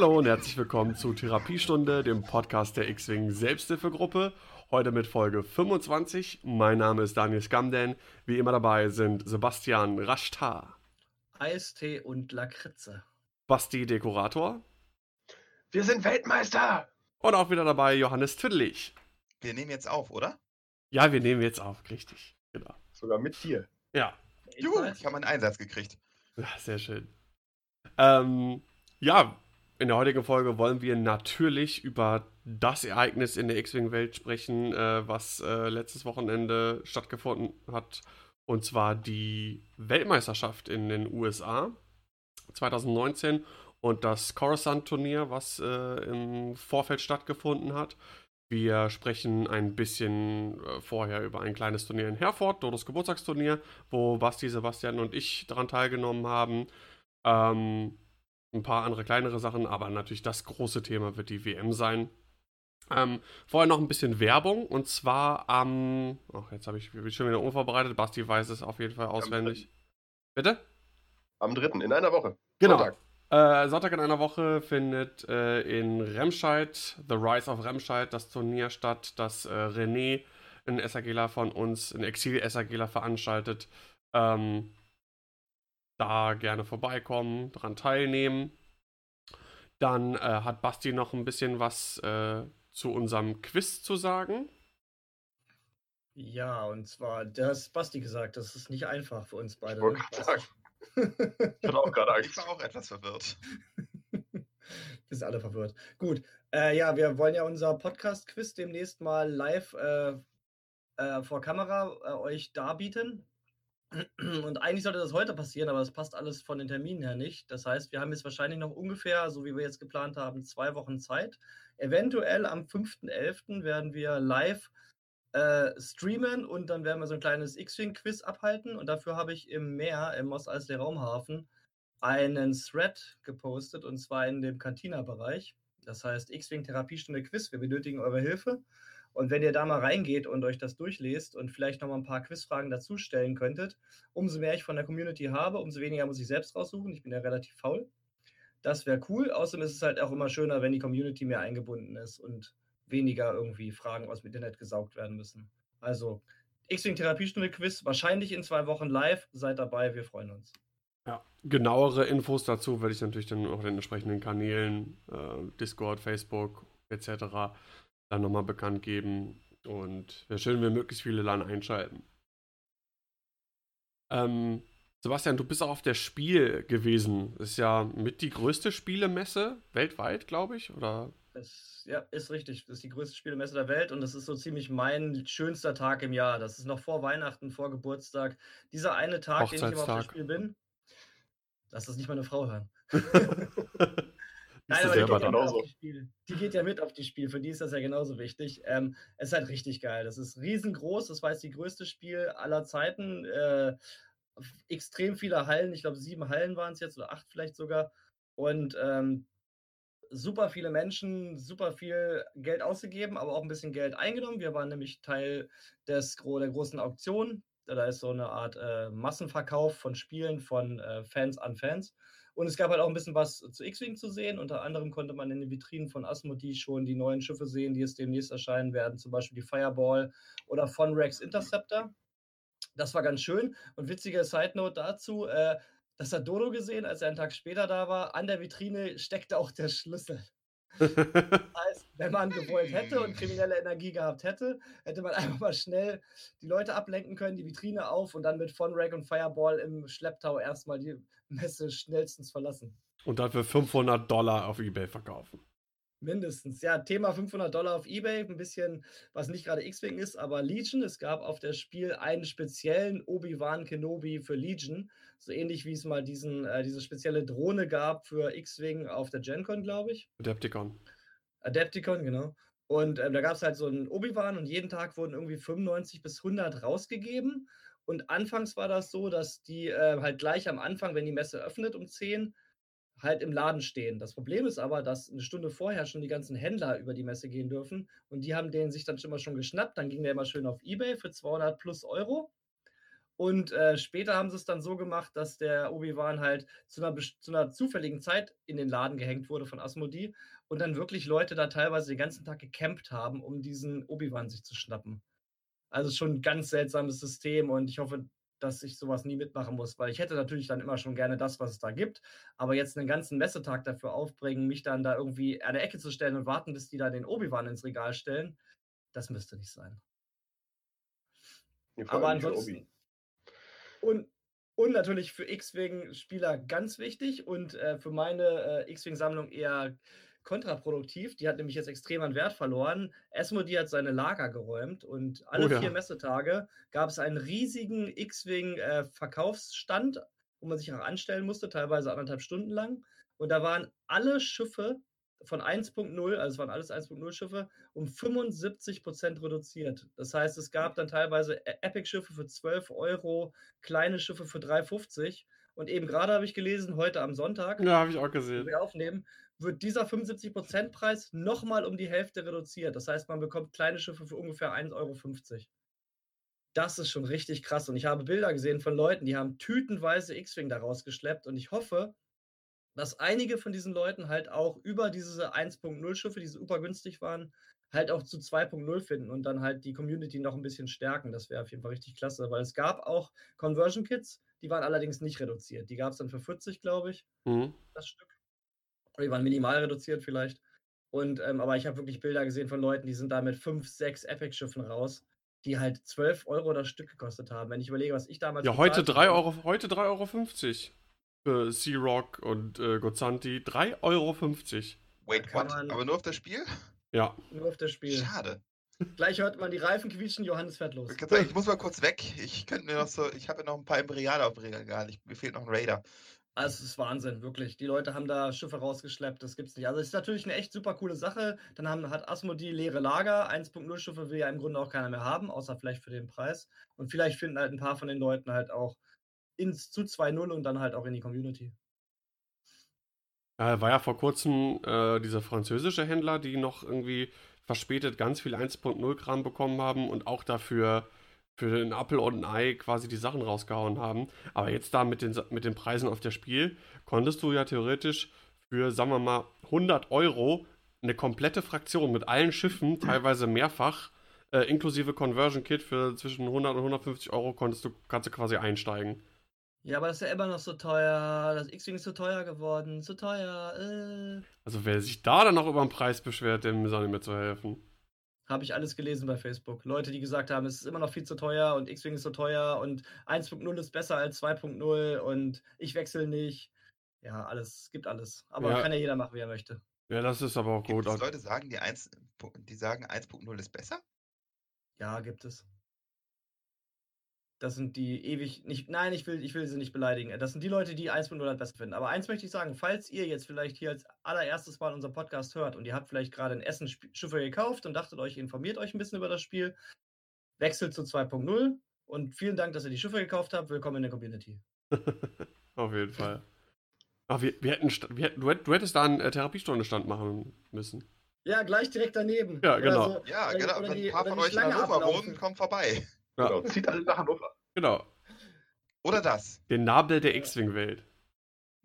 Hallo und herzlich willkommen zu Therapiestunde, dem Podcast der X-Wing Selbsthilfegruppe. Heute mit Folge 25. Mein Name ist Daniel Skamden. Wie immer dabei sind Sebastian Raschtar. Eistee und Lakritze. Basti Dekorator. Wir sind Weltmeister! Und auch wieder dabei Johannes Tüdlich. Wir nehmen jetzt auf, oder? Ja, wir nehmen jetzt auf, richtig. Genau. Sogar mit dir. Ja. Juhu, ich habe einen Einsatz gekriegt. Ja, Sehr schön. Ähm, ja, in der heutigen Folge wollen wir natürlich über das Ereignis in der X-Wing-Welt sprechen, äh, was äh, letztes Wochenende stattgefunden hat. Und zwar die Weltmeisterschaft in den USA 2019 und das Coruscant-Turnier, was äh, im Vorfeld stattgefunden hat. Wir sprechen ein bisschen äh, vorher über ein kleines Turnier in Herford, Dodos Geburtstagsturnier, wo Basti, Sebastian und ich daran teilgenommen haben. Ähm, ein paar andere kleinere Sachen, aber natürlich das große Thema wird die WM sein. Ähm, vorher noch ein bisschen Werbung und zwar am. ach, jetzt habe ich bin schon wieder unvorbereitet. Basti weiß es auf jeden Fall auswendig. Bitte? Am 3. in einer Woche. Genau. Sonntag. Äh, Sonntag in einer Woche findet äh, in Remscheid, The Rise of Remscheid, das Turnier statt, das äh, René, ein SAGler von uns, ein Exil-SAGler veranstaltet. Ähm, da gerne vorbeikommen, daran teilnehmen. Dann äh, hat Basti noch ein bisschen was äh, zu unserem Quiz zu sagen. Ja, und zwar, das Basti gesagt, das ist nicht einfach für uns beide. Ich wollte ne? gerade sagen. Ich hatte auch gerade Ich Angst. war auch etwas verwirrt. Wir sind alle verwirrt. Gut, äh, ja, wir wollen ja unser Podcast-Quiz demnächst mal live äh, äh, vor Kamera äh, euch darbieten. Und eigentlich sollte das heute passieren, aber das passt alles von den Terminen her nicht. Das heißt, wir haben jetzt wahrscheinlich noch ungefähr, so wie wir jetzt geplant haben, zwei Wochen Zeit. Eventuell am 5.11. werden wir live äh, streamen und dann werden wir so ein kleines X-Wing-Quiz abhalten. Und dafür habe ich im Meer, im Mos Eisley Raumhafen, einen Thread gepostet und zwar in dem Cantina-Bereich. Das heißt X-Wing Therapiestunde Quiz. Wir benötigen eure Hilfe. Und wenn ihr da mal reingeht und euch das durchlest und vielleicht noch mal ein paar Quizfragen dazu stellen könntet, umso mehr ich von der Community habe, umso weniger muss ich selbst raussuchen. Ich bin ja relativ faul. Das wäre cool. Außerdem ist es halt auch immer schöner, wenn die Community mehr eingebunden ist und weniger irgendwie Fragen aus dem Internet gesaugt werden müssen. Also X-Wing Therapiestunde Quiz, wahrscheinlich in zwei Wochen live. Seid dabei, wir freuen uns. Ja, genauere Infos dazu werde ich natürlich dann auf den entsprechenden Kanälen, äh, Discord, Facebook etc. dann nochmal bekannt geben. Und wäre schön, wenn möglichst viele dann einschalten. Ähm, Sebastian, du bist auch auf der Spiel gewesen. Das ist ja mit die größte Spielemesse weltweit, glaube ich, oder? Das, ja, ist richtig. Das ist die größte Spielemesse der Welt und das ist so ziemlich mein schönster Tag im Jahr. Das ist noch vor Weihnachten, vor Geburtstag. Dieser eine Tag, den ich immer auf der Hochzeitstag. Spiel bin. Lass das nicht meine Frau hören. Du aber die geht, ja dann mit genauso. auf die, geht ja mit auf die Spiel. Für die ist das ja genauso wichtig. Ähm, es ist halt richtig geil. Das ist riesengroß. Das war jetzt die größte Spiel aller Zeiten. Äh, extrem viele Hallen. Ich glaube, sieben Hallen waren es jetzt oder acht vielleicht sogar. Und ähm, super viele Menschen, super viel Geld ausgegeben, aber auch ein bisschen Geld eingenommen. Wir waren nämlich Teil des, der großen Auktion. Da ist so eine Art äh, Massenverkauf von Spielen von äh, Fans an Fans. Und es gab halt auch ein bisschen was zu X-Wing zu sehen. Unter anderem konnte man in den Vitrinen von Asmodee schon die neuen Schiffe sehen, die jetzt demnächst erscheinen werden. Zum Beispiel die Fireball oder von Rex Interceptor. Das war ganz schön. Und witzige Side Note dazu: äh, Das hat Dodo gesehen, als er einen Tag später da war. An der Vitrine steckte auch der Schlüssel. Das heißt, wenn man gewollt hätte und kriminelle Energie gehabt hätte, hätte man einfach mal schnell die Leute ablenken können, die Vitrine auf und dann mit Von Rack und Fireball im Schlepptau erstmal die Messe schnellstens verlassen. Und dafür 500 Dollar auf Ebay verkaufen. Mindestens. Ja, Thema 500 Dollar auf Ebay, ein bisschen, was nicht gerade X-Wing ist, aber Legion. Es gab auf der Spiel einen speziellen Obi-Wan Kenobi für Legion. So ähnlich wie es mal diesen, äh, diese spezielle Drohne gab für X-Wing auf der GenCon, glaube ich. Adepticon. Adepticon, genau. Und ähm, da gab es halt so einen Obi-Wan und jeden Tag wurden irgendwie 95 bis 100 rausgegeben. Und anfangs war das so, dass die äh, halt gleich am Anfang, wenn die Messe öffnet um 10, halt im Laden stehen. Das Problem ist aber, dass eine Stunde vorher schon die ganzen Händler über die Messe gehen dürfen und die haben den sich dann schon immer schon geschnappt. Dann ging der immer schön auf Ebay für 200 plus Euro. Und äh, später haben sie es dann so gemacht, dass der Obi-Wan halt zu einer, zu einer, zufälligen Zeit in den Laden gehängt wurde von Asmodee und dann wirklich Leute da teilweise den ganzen Tag gecampt haben, um diesen Obi-Wan sich zu schnappen. Also schon ein ganz seltsames System und ich hoffe, dass ich sowas nie mitmachen muss, weil ich hätte natürlich dann immer schon gerne das, was es da gibt, aber jetzt einen ganzen Messetag dafür aufbringen, mich dann da irgendwie an der Ecke zu stellen und warten, bis die da den Obi-Wan ins Regal stellen, das müsste nicht sein. Aber ansonsten, und, und natürlich für X-Wing-Spieler ganz wichtig und äh, für meine äh, X-Wing-Sammlung eher kontraproduktiv. Die hat nämlich jetzt extrem an Wert verloren. Asmodee hat seine Lager geräumt und alle oh, ja. vier Messetage gab es einen riesigen X-Wing-Verkaufsstand, äh, wo man sich auch anstellen musste, teilweise anderthalb Stunden lang. Und da waren alle Schiffe von 1.0, also es waren alles 1.0 Schiffe, um 75 Prozent reduziert. Das heißt, es gab dann teilweise e-, Epic-Schiffe für 12 Euro, kleine Schiffe für 3,50. Und eben gerade habe ich gelesen, heute am Sonntag, ja, habe ich auch gesehen, wir aufnehmen, wird dieser 75%-Preis nochmal um die Hälfte reduziert. Das heißt, man bekommt kleine Schiffe für ungefähr 1,50 Euro. Das ist schon richtig krass. Und ich habe Bilder gesehen von Leuten, die haben tütenweise X-Wing da rausgeschleppt. Und ich hoffe, dass einige von diesen Leuten halt auch über diese 1.0 Schiffe, die super günstig waren, halt auch zu 2.0 finden und dann halt die Community noch ein bisschen stärken. Das wäre auf jeden Fall richtig klasse, weil es gab auch Conversion Kits, die waren allerdings nicht reduziert. Die gab es dann für 40, glaube ich, mhm. das Stück. Die waren minimal reduziert vielleicht. Und, ähm, aber ich habe wirklich Bilder gesehen von Leuten, die sind da mit 5, 6 Epic-Schiffen raus, die halt 12 Euro das Stück gekostet haben. Wenn ich überlege, was ich damals. Ja, heute 3 Euro, heute 3,50 Euro für Sea Rock und äh, Gozanti. 3,50 Euro. Wait, what? Aber nur auf das Spiel? Ja. Nur auf das Spiel. Schade. Gleich hört man die Reifen quietschen, Johannes fährt los. Ich, sagen, ich muss mal kurz weg. Ich könnte mir noch so, ich habe ja noch ein paar Imperiale auf dem Regal. Mir fehlt noch ein Raider. Also es ist Wahnsinn, wirklich. Die Leute haben da Schiffe rausgeschleppt, das gibt's nicht. Also es ist natürlich eine echt super coole Sache. Dann haben, hat Asmodee leere Lager. 1.0 Schiffe will ja im Grunde auch keiner mehr haben, außer vielleicht für den Preis. Und vielleicht finden halt ein paar von den Leuten halt auch ins zu 2.0 und dann halt auch in die Community. Ja, war ja vor kurzem äh, dieser französische Händler, die noch irgendwie verspätet ganz viel 1.0 Gramm bekommen haben und auch dafür für den Apple und ein Ei quasi die Sachen rausgehauen haben. Aber jetzt da mit den, mit den Preisen auf der Spiel konntest du ja theoretisch für, sagen wir mal, 100 Euro eine komplette Fraktion mit allen Schiffen, teilweise mehrfach, äh, inklusive Conversion Kit für zwischen 100 und 150 Euro konntest du, kannst du quasi einsteigen. Ja, aber das ist ja immer noch so teuer. Das X-Wing ist zu teuer geworden. Zu teuer. Äh. Also wer sich da dann noch über den Preis beschwert, dem ist auch nicht mehr zu helfen. Habe ich alles gelesen bei Facebook. Leute, die gesagt haben, es ist immer noch viel zu teuer und X-Wing ist zu teuer und 1.0 ist besser als 2.0 und ich wechsle nicht. Ja, alles, es gibt alles. Aber ja. kann ja jeder machen, wie er möchte. Ja, das ist aber auch gibt gut. Es Leute sagen, die, 1, die sagen 1.0 ist besser? Ja, gibt es. Das sind die ewig nicht. Nein, ich will, ich will sie nicht beleidigen. Das sind die Leute, die 1.0 halt besser finden. Aber eins möchte ich sagen, falls ihr jetzt vielleicht hier als allererstes Mal unseren Podcast hört und ihr habt vielleicht gerade ein Essen Schiffe gekauft und dachtet euch, informiert euch ein bisschen über das Spiel, wechselt zu 2.0 und vielen Dank, dass ihr die Schiffe gekauft habt. Willkommen in der Community. Auf jeden Fall. Ach, wir, wir hätten, wir hätten, du, hättest da einen äh, Therapiestunde-Stand machen müssen. Ja, gleich direkt daneben. Ja, genau. So, ja, genau. Wenn ein paar von euch in Hannover wohnen, kommt vorbei. Ja. Genau, zieht alle nach Hannover. Genau. Oder das. Den Nabel der X-Wing-Welt.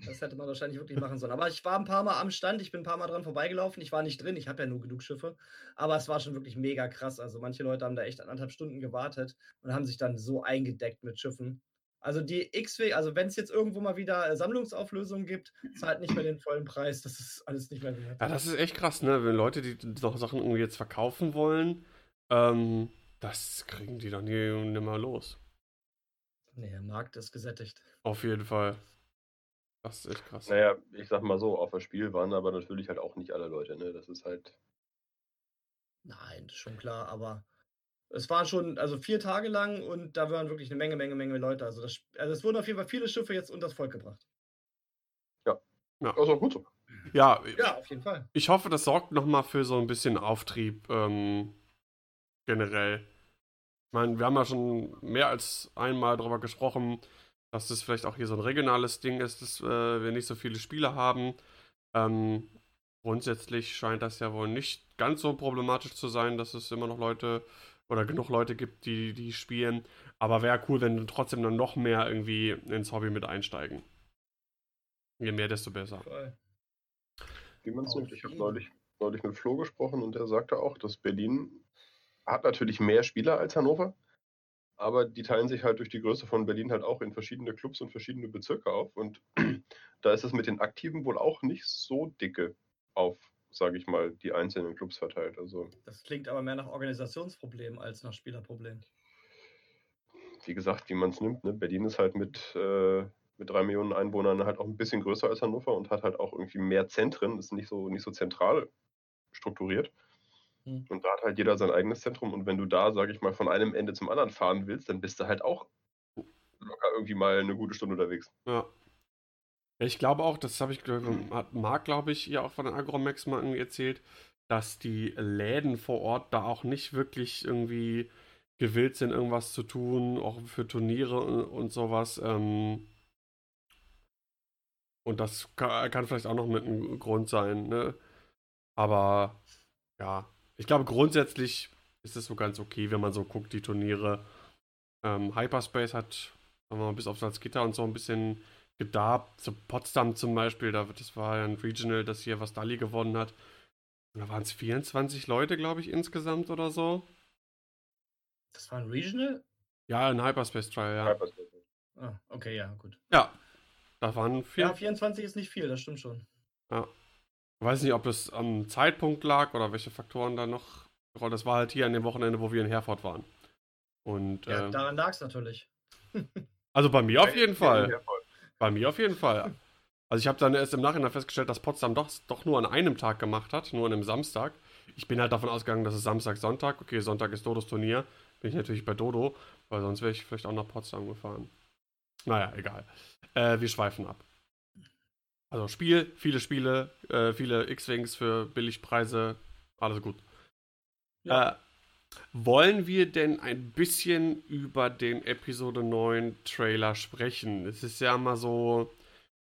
Das hätte man wahrscheinlich wirklich machen sollen. Aber ich war ein paar Mal am Stand, ich bin ein paar Mal dran vorbeigelaufen. Ich war nicht drin, ich habe ja nur genug Schiffe. Aber es war schon wirklich mega krass. Also manche Leute haben da echt anderthalb Stunden gewartet und haben sich dann so eingedeckt mit Schiffen. Also die X-Wing, also wenn es jetzt irgendwo mal wieder äh, Sammlungsauflösungen gibt, zahlt nicht mehr den vollen Preis. Das ist alles nicht mehr wert. Ja, das ist echt krass, ne? Wenn Leute, die Sachen irgendwie jetzt verkaufen wollen, ähm, das kriegen die doch nie und nimmer los. Nee, der Markt ist gesättigt. Auf jeden Fall. Das ist echt krass. Naja, ich sag mal so, auf das Spiel waren aber natürlich halt auch nicht alle Leute, ne? Das ist halt. Nein, das ist schon klar, aber es waren schon, also vier Tage lang und da waren wirklich eine Menge, Menge, Menge Leute. Also, das, also es wurden auf jeden Fall viele Schiffe jetzt unter das Volk gebracht. Ja. ja. Das ist auch gut so. Ja, ja, auf jeden Fall. Ich hoffe, das sorgt nochmal für so ein bisschen Auftrieb. Ähm, generell. Ich meine, wir haben ja schon mehr als einmal darüber gesprochen, dass das vielleicht auch hier so ein regionales Ding ist, dass äh, wir nicht so viele Spiele haben. Ähm, grundsätzlich scheint das ja wohl nicht ganz so problematisch zu sein, dass es immer noch Leute oder genug Leute gibt, die die spielen. Aber wäre cool, wenn trotzdem dann noch mehr irgendwie ins Hobby mit einsteigen. Je mehr, desto besser. Voll. Wie man es nimmt. Ich habe neulich, neulich mit Flo gesprochen und der sagte auch, dass Berlin hat natürlich mehr Spieler als Hannover, aber die teilen sich halt durch die Größe von Berlin halt auch in verschiedene Clubs und verschiedene Bezirke auf. Und da ist es mit den Aktiven wohl auch nicht so dicke auf, sage ich mal, die einzelnen Clubs verteilt. Also, Das klingt aber mehr nach Organisationsproblem als nach Spielerproblem. wie gesagt, wie man es nimmt. Ne? Berlin ist halt mit, äh, mit drei Millionen Einwohnern halt auch ein bisschen größer als Hannover und hat halt auch irgendwie mehr Zentren, ist nicht so, nicht so zentral strukturiert. Hm. Und da hat halt jeder sein eigenes Zentrum. Und wenn du da, sage ich mal, von einem Ende zum anderen fahren willst, dann bist du halt auch locker irgendwie mal eine gute Stunde unterwegs. Ja. Ich glaube auch, das habe ich, hat Marc, glaube ich, ja auch von den Agromax mal irgendwie erzählt, dass die Läden vor Ort da auch nicht wirklich irgendwie gewillt sind, irgendwas zu tun, auch für Turniere und, und sowas. Ähm, und das kann, kann vielleicht auch noch mit einem Grund sein, ne? Aber ja, ich glaube grundsätzlich ist es so ganz okay, wenn man so guckt, die Turniere. Ähm, Hyperspace hat, sagen wir mal, bis auf Salzgitter und so ein bisschen gedarbt. Zu Potsdam zum Beispiel, da, das war ja ein Regional, das hier was Dali gewonnen hat. Und da waren es 24 Leute, glaube ich, insgesamt oder so. Das war ein Regional? Ja, ein Hyperspace Trial, ja. Hyperspace. Ah, okay, ja, gut. Ja, da waren vier. Ja, 24 ist nicht viel, das stimmt schon. Ich weiß nicht, ob das am Zeitpunkt lag oder welche Faktoren da noch. Das war halt hier an dem Wochenende, wo wir in Herford waren. Und Ja, ähm, daran lag es natürlich. also bei mir auf jeden Fall. Bei mir auf jeden Fall. Also ich habe dann erst im Nachhinein festgestellt, dass Potsdam doch, doch nur an einem Tag gemacht hat, nur an einem Samstag. Ich bin halt davon ausgegangen, dass es Samstag, Sonntag. Okay, Sonntag ist Dodos Turnier. Bin ich natürlich bei Dodo, weil sonst wäre ich vielleicht auch nach Potsdam gefahren. Naja, egal. Äh, wir schweifen ab. Also Spiel, viele Spiele, äh, viele X-Wings für Billigpreise, alles gut. Ja. Äh, wollen wir denn ein bisschen über den Episode 9 Trailer sprechen? Es ist ja mal so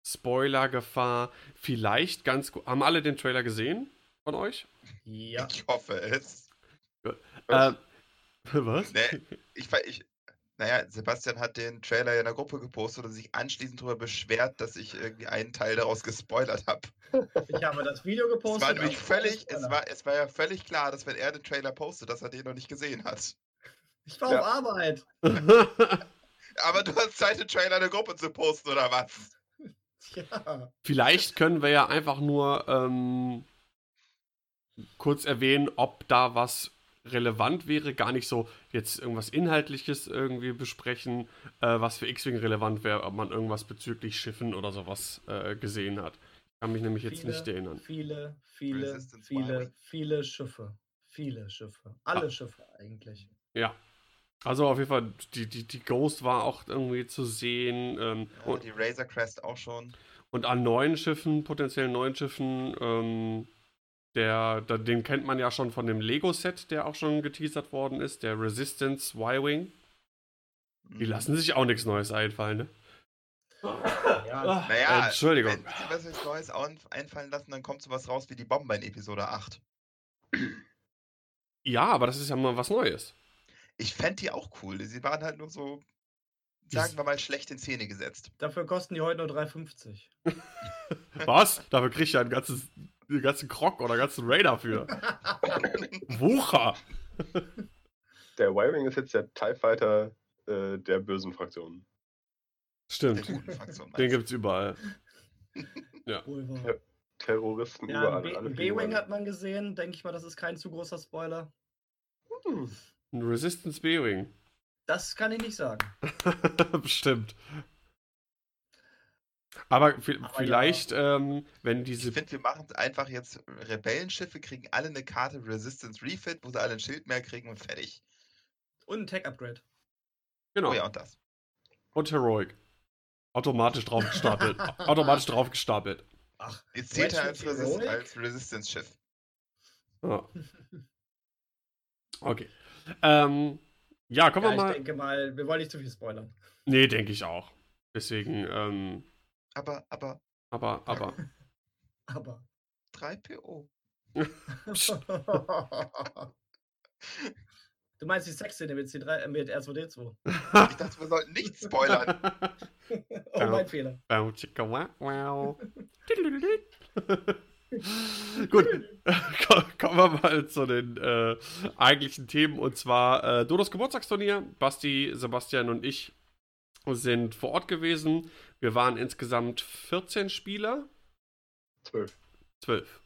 Spoiler-Gefahr. Vielleicht ganz gut. Haben alle den Trailer gesehen von euch? Ja. Ich hoffe es. Äh, was? Nee, ich, ich, naja, Sebastian hat den Trailer in der Gruppe gepostet und sich anschließend darüber beschwert, dass ich irgendwie einen Teil daraus gespoilert habe. Ich habe das Video Es gepostet. war nämlich völlig, es war, es war ja völlig klar, dass wenn er den Trailer postet, dass er den noch nicht gesehen hat. Ich war Ja. auf Arbeit. Aber du hast Zeit, den Trailer in der Gruppe zu posten, oder was? Ja. Vielleicht können wir ja einfach nur ähm, kurz erwähnen, ob da was relevant wäre. Gar nicht so jetzt irgendwas Inhaltliches irgendwie besprechen, äh, was für X-Wing relevant wäre, ob man irgendwas bezüglich Schiffen oder sowas äh, gesehen hat. Ich kann mich nämlich jetzt nicht erinnern. Viele, viele, Resistance viele, viele Schiffe. Viele Schiffe. Alle Ah. Schiffe eigentlich. Ja. Also auf jeden Fall, die, die, die Ghost war auch irgendwie zu sehen. Ähm, Ja, und, die Razor Crest auch schon. und an neuen Schiffen, potenziellen neuen Schiffen, ähm, der, der, den kennt man ja schon von dem Lego-Set, der auch schon geteasert worden ist, der Resistance Y-Wing. Die Mhm. lassen sich auch nichts Neues einfallen, ne? Ja, Naja, Äh, Entschuldigung. Wenn sie was sich Neues ein- einfallen lassen, dann kommt sowas raus wie die Bomber in Episode 8. Ja, aber das ist ja mal was Neues. Ich fände die auch cool. Sie waren halt nur so, sagen wir mal, schlecht in Szene gesetzt. dafür kosten die heute nur 3,50. Was? Dafür krieg ich ja ein ganzes, einen ganzen Krog oder ganzen Raider für. Wucher! Der Y-Wing ist jetzt der TIE Fighter äh, der bösen Fraktionen. Stimmt. Fraktion. Den gibt's überall. Ja. Terroristen Ja, überall. B-Wing hat man gesehen. Denke ich mal, das ist kein zu großer Spoiler. Hm. Ein Resistance B-Wing. Das kann ich nicht sagen. Bestimmt. Aber Aber vielleicht, ähm, wenn diese. Ich finde, wir machen es einfach jetzt. Rebellenschiffe kriegen alle eine Karte Resistance Refit, wo sie alle ein Schild mehr kriegen und fertig. Und ein Tech-Upgrade. Genau. Oh ja, und das. Und Heroic. Automatisch drauf gestapelt. Automatisch drauf gestapelt. Ach, Jetzt zählt er als, Resist als Resistance-Schiff. Ja. Okay. Ähm, ja, kommen ja, wir ich mal. denke mal, wir wollen nicht zu viel spoilern. Nee, denke ich auch. Deswegen, ähm, Aber, aber aber, aber. Aber. 3 PO. das Du meinst die Sexszene mit, C3, äh, mit R2D2? Ich dachte, wir sollten nicht spoilern. oh, mein Fehler. Wow. Gut, ko- kommen wir mal zu den äh, eigentlichen Themen und zwar äh, Dodos Geburtstagsturnier. Basti, Sebastian und ich sind vor Ort gewesen. Wir waren insgesamt 14 Spieler. Zwölf. 12.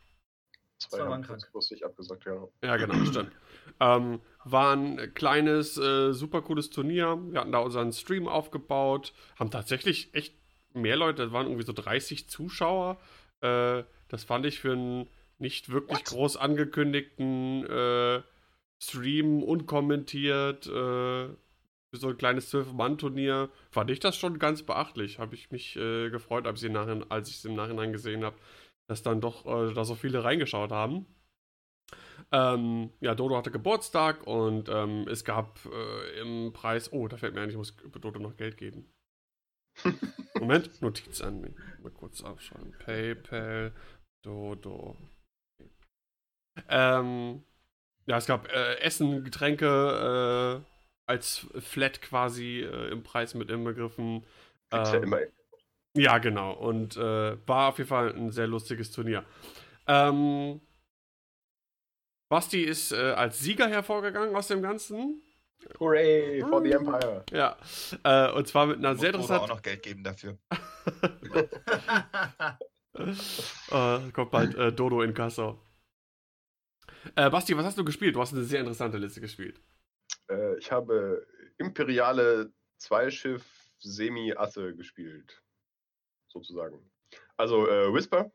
Zwei Zwei waren krank. kurzfristig abgesagt, ja. Ja, genau, stimmt. Ähm, war ein kleines, äh, super cooles Turnier. Wir hatten da unseren Stream aufgebaut, haben tatsächlich echt mehr Leute, es waren irgendwie so 30 Zuschauer. Äh, das fand ich für einen nicht wirklich What? groß angekündigten äh, Stream, unkommentiert, äh, für so ein kleines 12-Mann-Turnier, fand ich das schon ganz beachtlich. Habe ich mich äh, gefreut, als ich es im Nachhinein gesehen habe, dass dann doch äh, da so viele reingeschaut haben. Ähm, ja, Dodo hatte Geburtstag und ähm, es gab äh, im Preis. Oh, da fällt mir ein, ich muss Dodo noch Geld geben. Moment, Notiz an. Mal kurz aufschreiben. PayPal, Dodo. Ähm, ja, es gab äh, Essen, Getränke äh, als Flat quasi äh, im Preis mit inbegriffen. Gibt's ja Ähm, immer. ja, genau. Und äh, war auf jeden Fall ein sehr lustiges Turnier. Ähm, Basti ist äh, als Sieger hervorgegangen aus dem Ganzen. Hooray for the Empire. Ja. Äh, und zwar mit einer Muss sehr Dodo auch interessanten. noch Geld geben dafür. Äh, kommt bald äh, Dodo in Kassel. Äh, Basti, was hast du gespielt? Du hast eine sehr interessante Liste gespielt. Äh, ich habe imperiale Zweischiff Semi-Asse gespielt. Sozusagen. Also äh, Whisper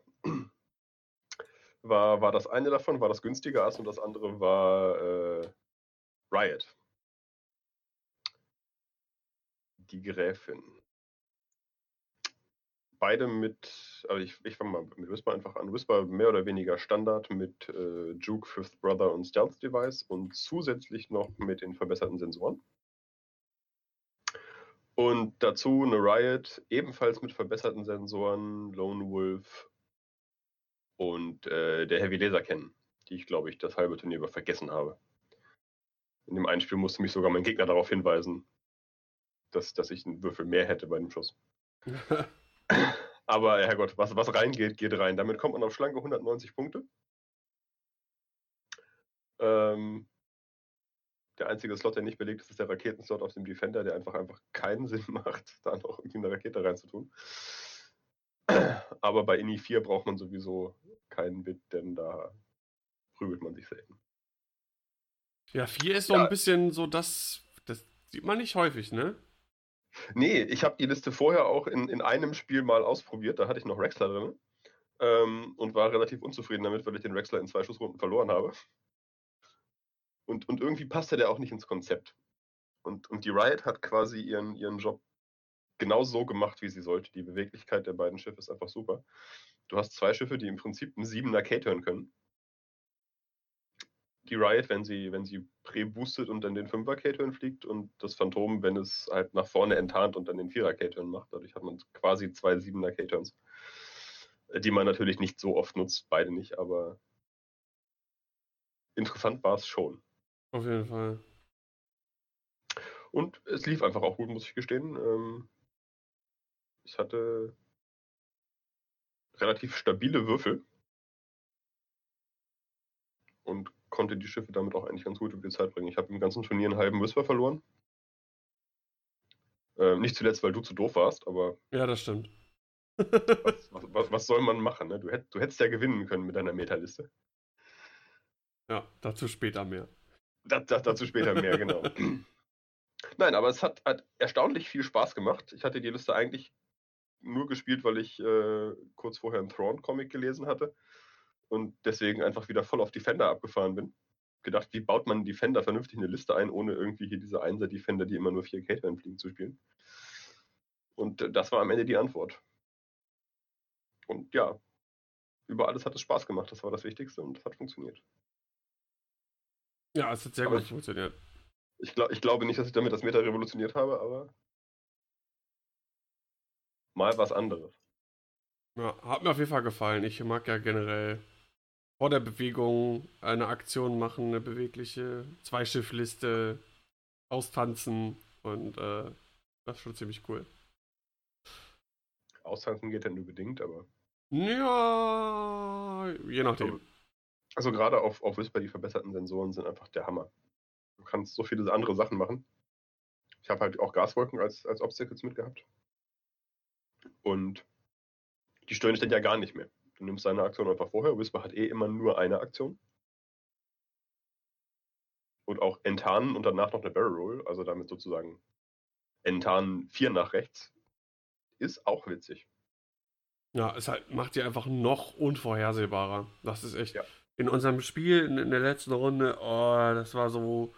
war, war das eine davon, war das günstige Ass und das andere war äh, Riot. Die Gräfin. Beide mit, also ich, ich fange mal mit Whisper einfach an. Whisper mehr oder weniger Standard mit äh, Juke, Fifth Brother und Stealth Device und zusätzlich noch mit den verbesserten Sensoren. Und dazu eine Riot, ebenfalls mit verbesserten Sensoren, Lone Wolf und äh, der Heavy Laser kennen, die ich glaube ich das halbe Turnier über vergessen habe. In dem einen Spiel musste mich sogar mein Gegner darauf hinweisen, dass, dass ich einen Würfel mehr hätte bei dem Schuss. Aber Herrgott, was, was reingeht, geht rein. Damit kommt man auf schlanke 190 Punkte. Ähm, der einzige Slot, der nicht belegt ist, ist der Raketenslot auf dem Defender, der einfach einfach keinen Sinn macht, da noch irgendwie eine Rakete reinzutun. Aber bei INI 4 braucht man sowieso keinen Bit, denn da prügelt man sich selten. Ja, 4 ist so Ja. ein bisschen so das. Das sieht man nicht häufig, ne? Nee, ich habe die Liste vorher auch in, in einem Spiel mal ausprobiert. Da hatte ich noch Rexler drin. Ähm, und war relativ unzufrieden damit, weil ich den Rexler in zwei Schussrunden verloren habe. Und, und irgendwie passte der auch nicht ins Konzept. Und, und die Riot hat quasi ihren, ihren Job genau so gemacht, wie sie sollte. Die Beweglichkeit der beiden Schiffe ist einfach super. Du hast zwei Schiffe, die im Prinzip einen 7er K-Turn können. Die Riot, wenn sie, wenn sie pre-boostet und dann den 5er K-Turn fliegt und das Phantom, wenn es halt nach vorne enttarnt und dann den 4er K-Turn macht. Dadurch hat man quasi zwei 7er K-Turns, äh, die man natürlich nicht so oft nutzt, beide nicht, aber interessant war es schon. Auf jeden Fall. Und es lief einfach auch gut, muss ich gestehen. Ähm, ich hatte relativ stabile Würfel und konnte die Schiffe damit auch eigentlich ganz gut über die Zeit bringen. Ich habe im ganzen Turnier einen halben Whisper verloren. Ähm, nicht zuletzt, weil du zu doof warst, aber Ja, das stimmt. was, was, was, soll man machen? Ne? Du, hätt, du hättest ja gewinnen können mit deiner Metaliste. Ja, dazu später mehr. Das, das, dazu später mehr, genau. Nein, aber es hat, hat erstaunlich viel Spaß gemacht. Ich hatte die Liste eigentlich nur gespielt, weil ich äh, kurz vorher einen Thrawn-Comic gelesen hatte und deswegen einfach wieder voll auf Defender abgefahren bin. Gedacht, wie baut man Defender vernünftig in eine Liste ein, ohne irgendwie hier diese Einser-Defender, die immer nur 4 K-Turn fliegen, zu spielen. Und das war am Ende die Antwort. Und ja, über alles hat es Spaß gemacht. Das war das Wichtigste und es hat funktioniert. Ja, es hat sehr Aber gut ich- funktioniert. Ich, glaub, ich glaube nicht, dass ich damit das Meta revolutioniert habe, aber mal was anderes. Ja, hat mir auf jeden Fall gefallen. Ich mag ja generell vor der Bewegung eine Aktion machen, eine bewegliche Zweischiffliste austanzen und äh, das ist schon ziemlich cool. Austanzen geht ja nur bedingt, aber. Ja, je nachdem. Also gerade auf, auf Whisper, die verbesserten Sensoren sind einfach der Hammer. Du kannst so viele andere Sachen machen. Ich habe halt auch Gaswolken als, als Obstacles mitgehabt. Und die stören dich dann ja gar nicht mehr. Du nimmst deine Aktion einfach vorher. Whisper hat eh immer nur eine Aktion. Und auch enttarnen und danach noch eine Barrel Roll, also damit sozusagen enttarnen vier nach rechts, ist auch witzig. Ja, es halt, macht die einfach noch unvorhersehbarer. Das ist echt. Ja. In unserem Spiel in, in der letzten Runde, oh, das war so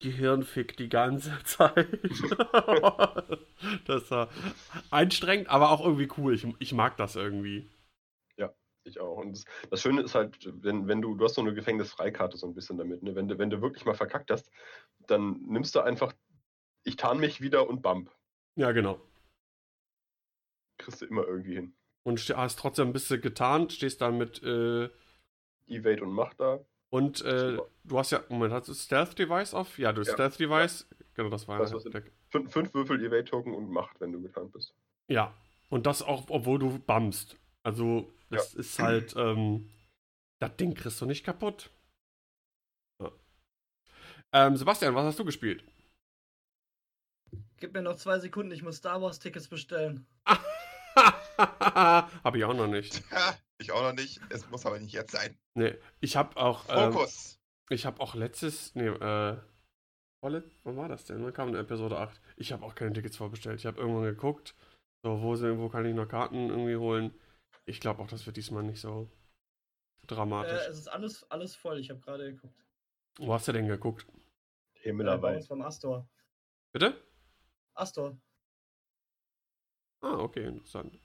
Gehirnfick die ganze Zeit. das war anstrengend, aber auch irgendwie cool. Ich, ich mag das irgendwie. Ich auch. Und das, das, Schöne ist halt, wenn, wenn du, du hast so eine Gefängnisfreikarte so ein bisschen damit, ne? wenn, du, wenn du wirklich mal verkackt hast, dann nimmst du einfach, ich tarn mich wieder und bump. Ja, genau. Kriegst du immer irgendwie hin. Und hast trotzdem ein bisschen getarnt, stehst dann mit äh, Evade und Macht da. Und äh, du hast ja, Moment, hast du Stealth Device auf? Ja, du Ja. Stealth Device. Genau, das war Das, ja Fünf, fünf Würfel Evade-Token und Macht, wenn du getarnt bist. Ja. Und das auch, obwohl du bummst. Also, das ist halt, ähm, das Ding kriegst du nicht kaputt. Ja. Ähm, Sebastian, was hast du gespielt? Gib mir noch zwei Sekunden, ich muss Star Wars Tickets bestellen. Hab ich auch noch nicht. Ha, ich auch noch nicht. Es muss aber nicht jetzt sein. Nee, ich hab auch, ähm, Fokus. ich hab auch letztes, nee, äh, wann war das denn? Wann kam denn Episode 8? Ich habe auch keine Tickets vorbestellt. Ich habe irgendwann geguckt, so, wo, sind, wo kann ich noch Karten irgendwie holen? Ich glaube auch, das wird diesmal nicht so dramatisch. Äh, es ist alles, alles voll, ich habe gerade geguckt. Wo hast du denn geguckt? Himmel Äh, bei dabei. uns beim Astor. Bitte? Astor. Ah, okay, interessant.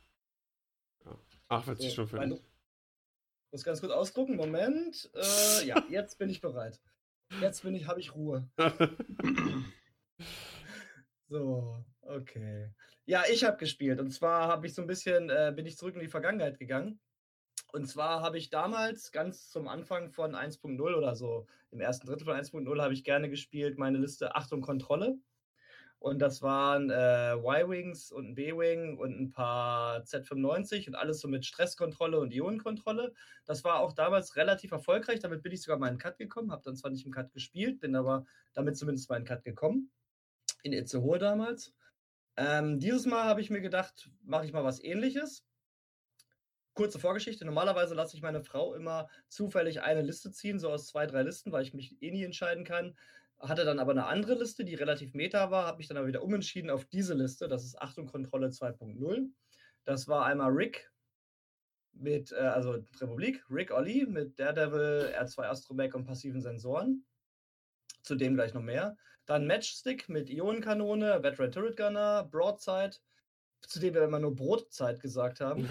Ja. Ach, wird sich So, schon für mein- Muss ganz kurz ausdrucken. Moment. Äh, ja, jetzt bin ich bereit. Jetzt bin ich, habe ich Ruhe. So, okay. Ja, ich habe gespielt. Und zwar habe ich so ein bisschen, äh, bin ich zurück in die Vergangenheit gegangen. Und zwar habe ich damals ganz zum Anfang von 1.0 oder so, im ersten Drittel von 1.0 habe ich gerne gespielt, meine Liste Achtung Kontrolle. Und das waren äh, Y-Wings und ein B-Wing und ein paar Z95 und alles so mit Stresskontrolle und Ionenkontrolle. Das war auch damals relativ erfolgreich. Damit bin ich sogar mal in den Cut gekommen. Habe dann zwar nicht im Cut gespielt, bin aber damit zumindest mal in den Cut gekommen. In Itzehoe damals. Ähm, dieses Mal habe ich mir gedacht, mache ich mal was ähnliches. Kurze Vorgeschichte. Normalerweise lasse ich meine Frau immer zufällig eine Liste ziehen, so aus zwei, drei Listen, weil ich mich eh nie entscheiden kann. Hatte dann aber eine andere Liste, die relativ meta war, habe mich dann aber wieder umentschieden auf diese Liste. Das ist Achtung Kontrolle 2.0. Das war einmal Rick mit, äh, also Republik, Rick Olli mit Daredevil, R2 Astromech und passiven Sensoren. Zudem gleich noch mehr. Dann Matchstick mit Ionenkanone, Veteran Turret Gunner, Broadside, zu dem wir immer nur Brotzeit gesagt haben.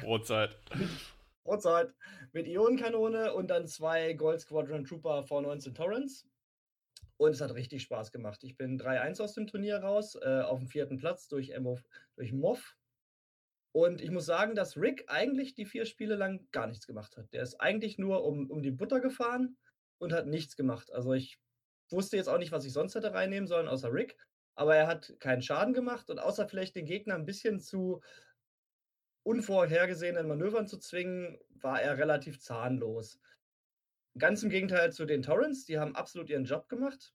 Brotzeit. Brotzeit mit Ionenkanone und dann zwei Gold Squadron Trooper V19 Torrents. Und es hat richtig Spaß gemacht. Ich bin 3-1 aus dem Turnier raus, äh, auf dem vierten Platz durch, MO, durch MOV. Und ich muss sagen, dass Rick eigentlich die vier Spiele lang gar nichts gemacht hat. Der ist eigentlich nur um, um die Butter gefahren und hat nichts gemacht. Also ich wusste jetzt auch nicht, was ich sonst hätte reinnehmen sollen, außer Rick. Aber er hat keinen Schaden gemacht und außer vielleicht den Gegner ein bisschen zu unvorhergesehenen Manövern zu zwingen, war er relativ zahnlos. Ganz im Gegenteil zu den Torrents, die haben absolut ihren Job gemacht.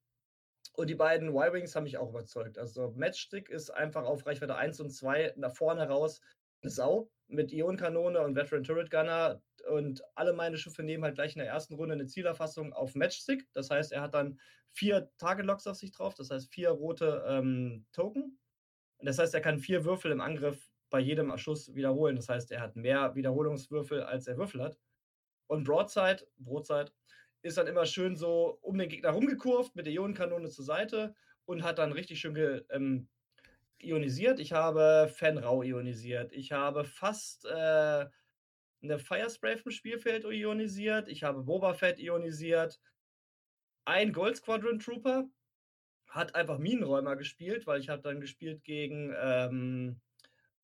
Und die beiden Y-Wings haben mich auch überzeugt. Also Matchstick ist einfach auf Reichweite 1 und 2 nach vorne raus Sau mit Ionenkanone und Veteran Turret Gunner. Und alle meine Schiffe nehmen halt gleich in der ersten Runde eine Zielerfassung auf Matchstick. Das heißt, er hat dann vier Target-Locks auf sich drauf, das heißt vier rote ähm, Token. Das heißt, er kann vier Würfel im Angriff bei jedem Schuss wiederholen. Das heißt, er hat mehr Wiederholungswürfel, als er Würfel hat. Und Broadside, Broadside, ist dann immer schön so um den Gegner rumgekurvt mit der Ionenkanone zur Seite und hat dann richtig schön ge, ähm, ionisiert. Ich habe Fenrau ionisiert. Ich habe fast äh, eine Firespray vom Spielfeld ionisiert. Ich habe Boba Fett ionisiert. Ein Gold Squadron Trooper hat einfach Minenräumer gespielt, weil ich habe dann gespielt gegen ähm,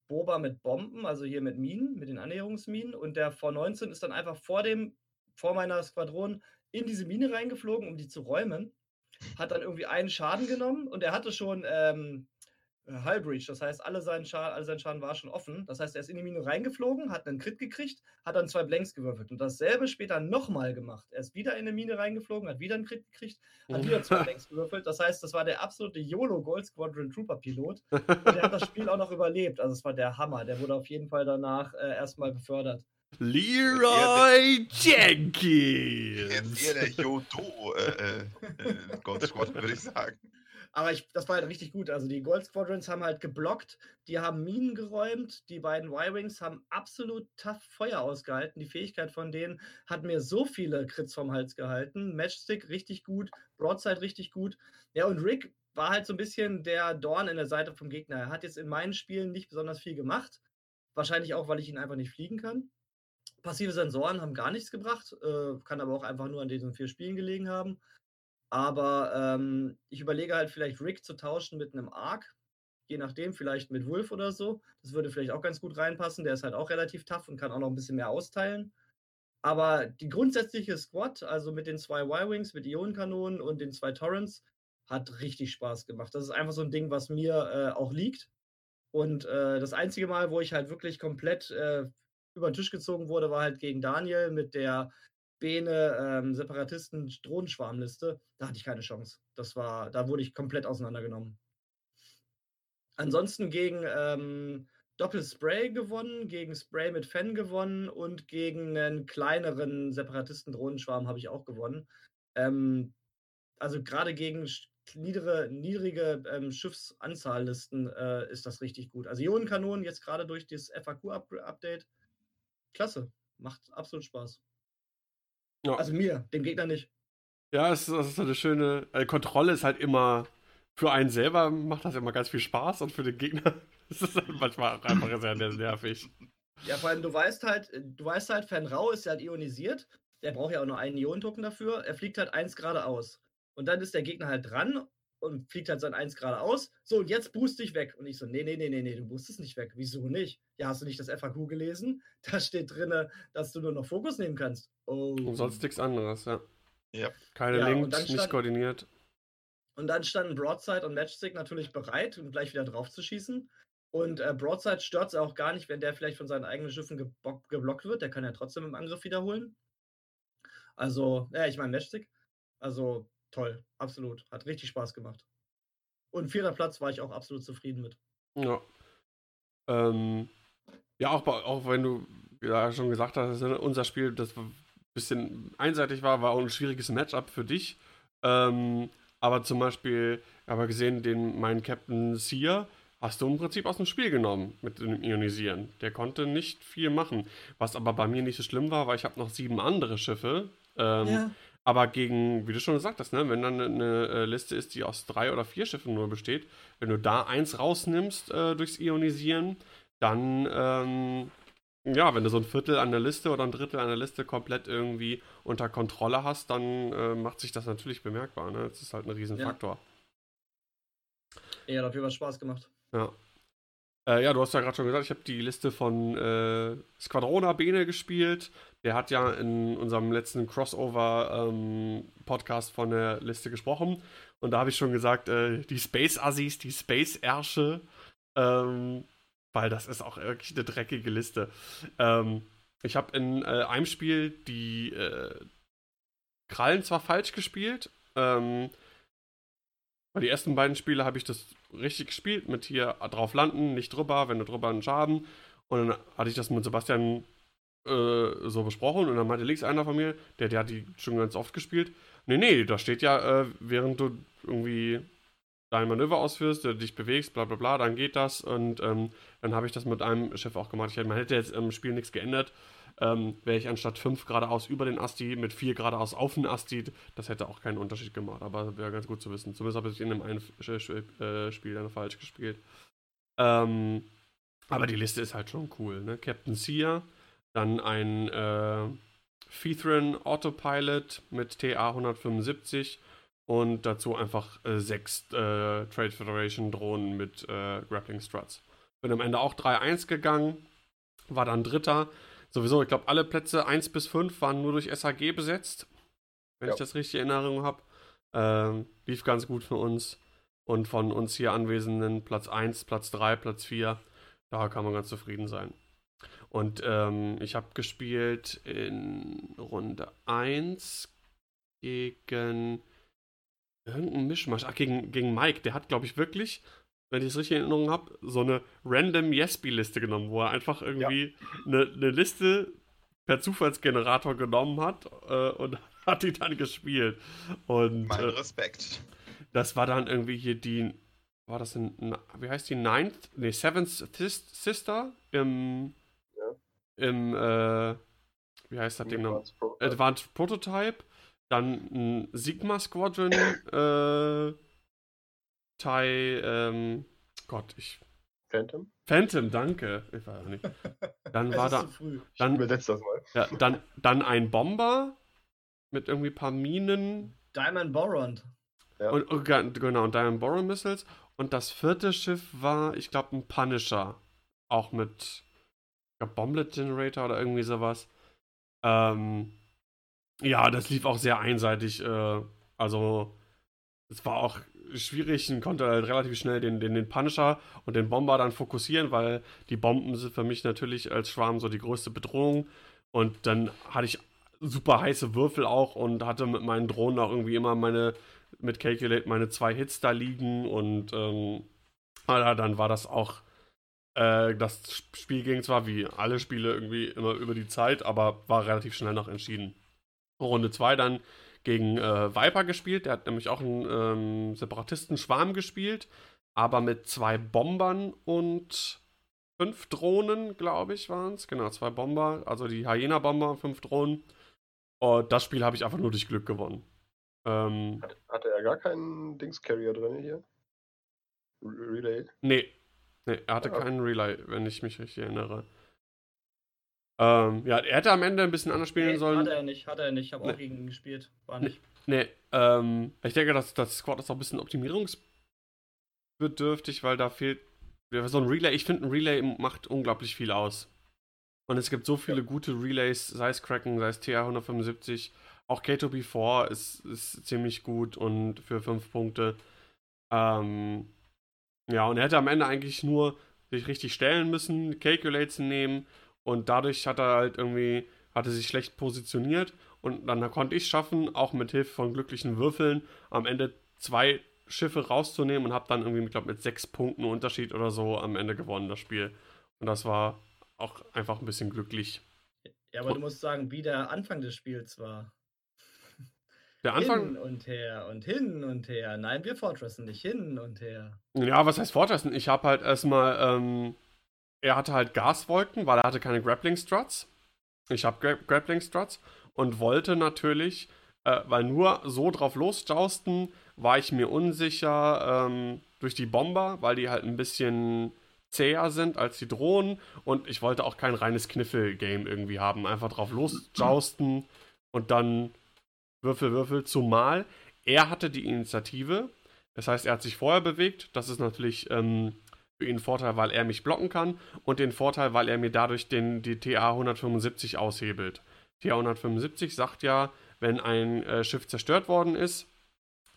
Boba mit Bomben, also hier mit Minen, mit den Annäherungsminen. Und der V19 ist dann einfach vor dem, vor meiner Squadron in diese Mine reingeflogen, um die zu räumen. Hat dann irgendwie einen Schaden genommen und er hatte schon ähm, äh, Hull Breach. Das heißt, alle sein, Schaden, alle sein Schaden war schon offen. Das heißt, er ist in die Mine reingeflogen, hat einen Crit gekriegt, hat dann zwei Blanks gewürfelt. Und dasselbe später nochmal gemacht. Er ist wieder in eine Mine reingeflogen, hat wieder einen Crit gekriegt, hat wieder zwei Blanks gewürfelt. Das heißt, das war der absolute YOLO Gold Squadron Trooper Pilot. Und der hat das Spiel auch noch überlebt. Also es war der Hammer. Der wurde auf jeden Fall danach äh, erstmal befördert. Leroy Jetzt Jenkins. eher der Yodo äh, äh, Gold Squad, würde ich sagen. Aber ich, das war halt richtig gut. Also die Gold Squadrons haben halt geblockt, die haben Minen geräumt, die beiden Y-Wings haben absolut tough Feuer ausgehalten. Die Fähigkeit von denen hat mir so viele Crits vom Hals gehalten. Matchstick richtig gut, Broadside richtig gut. Ja, und Rick war halt so ein bisschen der Dorn in der Seite vom Gegner. Er hat jetzt in meinen Spielen nicht besonders viel gemacht. Wahrscheinlich auch, weil ich ihn einfach nicht fliegen kann. Passive Sensoren haben gar nichts gebracht, äh, kann aber auch einfach nur an diesen vier Spielen gelegen haben. Aber ähm, ich überlege halt vielleicht Rick zu tauschen mit einem Arc. Je nachdem, vielleicht mit Wolf oder so. Das würde vielleicht auch ganz gut reinpassen. Der ist halt auch relativ tough und kann auch noch ein bisschen mehr austeilen. Aber die grundsätzliche Squad, also mit den zwei Y-Wings, mit Ionenkanonen und den zwei Torrents, hat richtig Spaß gemacht. Das ist einfach so ein Ding, was mir äh, auch liegt. Und äh, das einzige Mal, wo ich halt wirklich komplett äh, über den Tisch gezogen wurde, war halt gegen Daniel mit der Bene ähm, Separatisten Drohnenschwarmliste. Da hatte ich keine Chance. Das war, da wurde ich komplett auseinandergenommen. Ansonsten gegen ähm, Doppelspray gewonnen, gegen Spray mit Fan gewonnen und gegen einen kleineren Separatisten-Drohnenschwarm habe ich auch gewonnen. Ähm, also gerade gegen niedere, niedrige ähm, Schiffsanzahllisten äh, ist das richtig gut. Also Ionenkanonen jetzt gerade durch das FAQ-Update. Klasse. Macht absolut Spaß. Ja. Also mir, dem Gegner nicht. Ja, es ist, das ist so eine schöne. Äh, Kontrolle ist halt immer. Für einen selber macht das immer ganz viel Spaß und für den Gegner ist es halt manchmal einfach sehr, nervig. Ja, vor allem, du weißt halt, du weißt halt, Fan Rau ist halt ionisiert. Der braucht ja auch nur einen Ionentoken dafür. Er fliegt halt eins geradeaus. Und dann ist der Gegner halt dran und fliegt halt sein eins geradeaus. So, und jetzt boost dich weg. Und ich so, nee, nee, nee, nee, nee, du boostest nicht weg. Wieso nicht? Ja, hast du nicht das FAQ gelesen? Da steht drin, dass du nur noch Fokus nehmen kannst. Oh. Und sonst nichts anderes, ja. Ja. Keine Ja, Links, dann nicht stand- koordiniert. Und dann standen Broadside und Matchstick natürlich bereit, um gleich wieder drauf zu schießen. Und äh, Broadside stört es auch gar nicht, wenn der vielleicht von seinen eigenen Schiffen gebo- geblockt wird. Der kann ja trotzdem im Angriff wiederholen. Also, ja, ich meine Matchstick. Also toll, absolut. Hat richtig Spaß gemacht. Und vierter Platz war ich auch absolut zufrieden mit. Ja. Ähm, ja, auch, bei- auch wenn du ja schon gesagt hast, dass unser Spiel das ein bisschen einseitig war, war auch ein schwieriges Matchup für dich. Ähm, aber zum Beispiel, ich habe gesehen, den meinen Captain Sear hast du im Prinzip aus dem Spiel genommen mit dem Ionisieren. Der konnte nicht viel machen. Was aber bei mir nicht so schlimm war, weil ich habe noch sieben andere Schiffe. Ähm, aber gegen, wie du schon gesagt hast, ne, wenn dann eine äh, Liste ist, die aus drei oder vier Schiffen nur besteht, wenn du da eins rausnimmst äh, durchs Ionisieren, dann, ähm, ja, wenn du so ein Viertel an der Liste oder ein Drittel an der Liste komplett irgendwie unter Kontrolle hast, dann äh, macht sich das natürlich bemerkbar. Ne? Das ist halt ein Riesenfaktor. Ja, hat auf jeden Fall Spaß gemacht. Ja. Äh, ja, du hast ja gerade schon gesagt, ich habe die Liste von äh, Squadrona Bene gespielt. Der hat ja in unserem letzten Crossover-Podcast von der Liste gesprochen. Und da habe ich schon gesagt, äh, die Space-Assis, die Space-Ärsche, ähm, weil das ist auch wirklich eine dreckige Liste. Ähm, ich habe in äh, einem Spiel die äh, Krallen zwar falsch gespielt, ähm, bei die ersten beiden Spiele habe ich das richtig gespielt, mit hier drauf landen, nicht drüber, wenn du drüber einen Schaden. Und dann hatte ich das mit Sebastian äh, so besprochen und dann meinte links einer von mir, der, der hat die schon ganz oft gespielt. Nee, nee, da steht ja, äh, während du irgendwie dein Manöver ausführst, dich bewegst, bla bla bla, dann geht das. Und ähm, dann habe ich das mit einem Schiff auch gemacht. Ich man hätte jetzt im Spiel nichts geändert. Ähm, Wäre ich anstatt 5 geradeaus über den Asti mit 4 geradeaus auf den Asti, das hätte auch keinen Unterschied gemacht. Aber wäre ganz gut zu wissen. Zumindest habe ich in dem einen äh, Spiel dann falsch gespielt. Ähm, aber die Liste ist halt schon cool. Ne? Captain Sear, dann ein äh, Feathrin Autopilot mit TA 175 und dazu einfach äh, sechs äh, Trade Federation Drohnen mit äh, Grappling Struts. Bin am Ende auch 3-1 gegangen, war dann Dritter. Sowieso, ich glaube, alle Plätze 1 bis 5 waren nur durch SAG besetzt, wenn Ja. ich das richtig in Erinnerung habe. Ähm, lief ganz gut für uns. Und von uns hier Anwesenden Platz 1, Platz 3, Platz 4, da kann man ganz zufrieden sein. Und ähm, ich habe gespielt in Runde 1 gegen irgendeinen Mischmasch. Ach, gegen, gegen Mike. Der hat, glaube ich, wirklich, wenn ich es richtig in Erinnerung habe, so eine random Yesby-Liste genommen, wo er einfach irgendwie eine, eine Liste per Zufallsgenerator genommen hat äh, und hat die dann gespielt. Und Mein äh, Respekt. das war dann irgendwie hier die, war das ein, wie heißt die, Ninth, nee, Seventh Sis- Sister im, Ja. im, äh, wie heißt das Ding noch? Advanced Prototype, dann ein Sigma Squadron, äh, Thai, ähm, Gott, ich, Phantom? Phantom, danke. Ich ja nicht. Dann Es war ist da, zu früh. Ich Dann- übersetze das mal. ja, dann, dann ein Bomber mit irgendwie ein paar Minen Diamond Borrond. Ja. und, und ga- genau, und Diamond Borrow Missiles. Und das vierte Schiff war, ich glaube, ein Punisher. Auch mit, Bomblet Generator oder irgendwie sowas. Ähm, ja, das lief auch sehr einseitig. Äh, also, es war auch schwierig und konnte halt relativ schnell den, den, den Punisher und den Bomber dann fokussieren, weil die Bomben sind für mich natürlich als Schwarm so die größte Bedrohung. Und dann hatte ich super heiße Würfel auch und hatte mit meinen Drohnen auch irgendwie immer meine, mit Calculate meine zwei Hits da liegen und ähm, ja, dann war das auch, äh, das Spiel ging zwar wie alle Spiele irgendwie immer über die Zeit, aber war relativ schnell noch entschieden. Runde 2 dann gegen äh, Viper gespielt, der hat nämlich auch einen ähm, Separatisten-Schwarm gespielt, aber mit zwei Bombern und fünf Drohnen, glaube ich, waren es. Genau, zwei Bomber, also die Hyena-Bomber fünf Drohnen. Und das Spiel habe ich einfach nur durch Glück gewonnen. Ähm, Hat, hatte er gar keinen Dings-Carrier drin hier? Re- Relay? nee. Nee, er hatte Ah. keinen Relay, wenn ich mich richtig erinnere. Ähm, ja, er hätte am Ende ein bisschen anders spielen Nee, sollen. hat er nicht, hat er nicht. Ich habe Nee. auch gegen ihn gespielt. War nicht. Nee, ähm, ich denke, dass das Squad ist auch ein bisschen optimierungsbedürftig, weil da fehlt ja, so ein Relay. Ich finde, ein Relay macht unglaublich viel aus. Und es gibt so viele gute Relays, sei es Kraken, sei es TR-175. Auch K2B4 ist, ist ziemlich gut und für 5 Punkte. Ähm, ja, und er hätte am Ende eigentlich nur sich richtig stellen müssen, Calculates nehmen und dadurch hat er halt irgendwie, hatte sich schlecht positioniert und dann konnte ich schaffen, auch mit Hilfe von glücklichen Würfeln, am Ende zwei Schiffe rauszunehmen und habe dann irgendwie, ich glaube, mit sechs Punkten Unterschied oder so am Ende gewonnen, das Spiel. Und das war auch einfach ein bisschen glücklich. Ja, aber du musst sagen, wie der Anfang des Spiels war. Der Anfang, Hin und her und hin und her. Nein, wir fortressen nicht hin und her. ja, was heißt Vorteil? Ich habe halt erstmal, ähm, er hatte halt Gaswolken, weil er hatte keine Grappling Struts. Ich habe Gra Grappling Struts und wollte natürlich, äh, weil nur so drauf losjausten, war ich mir unsicher ähm, durch die Bomber, weil die halt ein bisschen zäher sind als die Drohnen und ich wollte auch kein reines Kniffel-Game irgendwie haben. Einfach drauf losjausten und dann Würfel, Würfel, zumal er hatte die Initiative. Das heißt, er hat sich vorher bewegt. Das ist natürlich ähm, für ihn Vorteil, weil er mich blocken kann und den Vorteil, weil er mir dadurch den, die TA 175 aushebelt. TA 175 sagt ja, wenn ein äh, Schiff zerstört worden ist,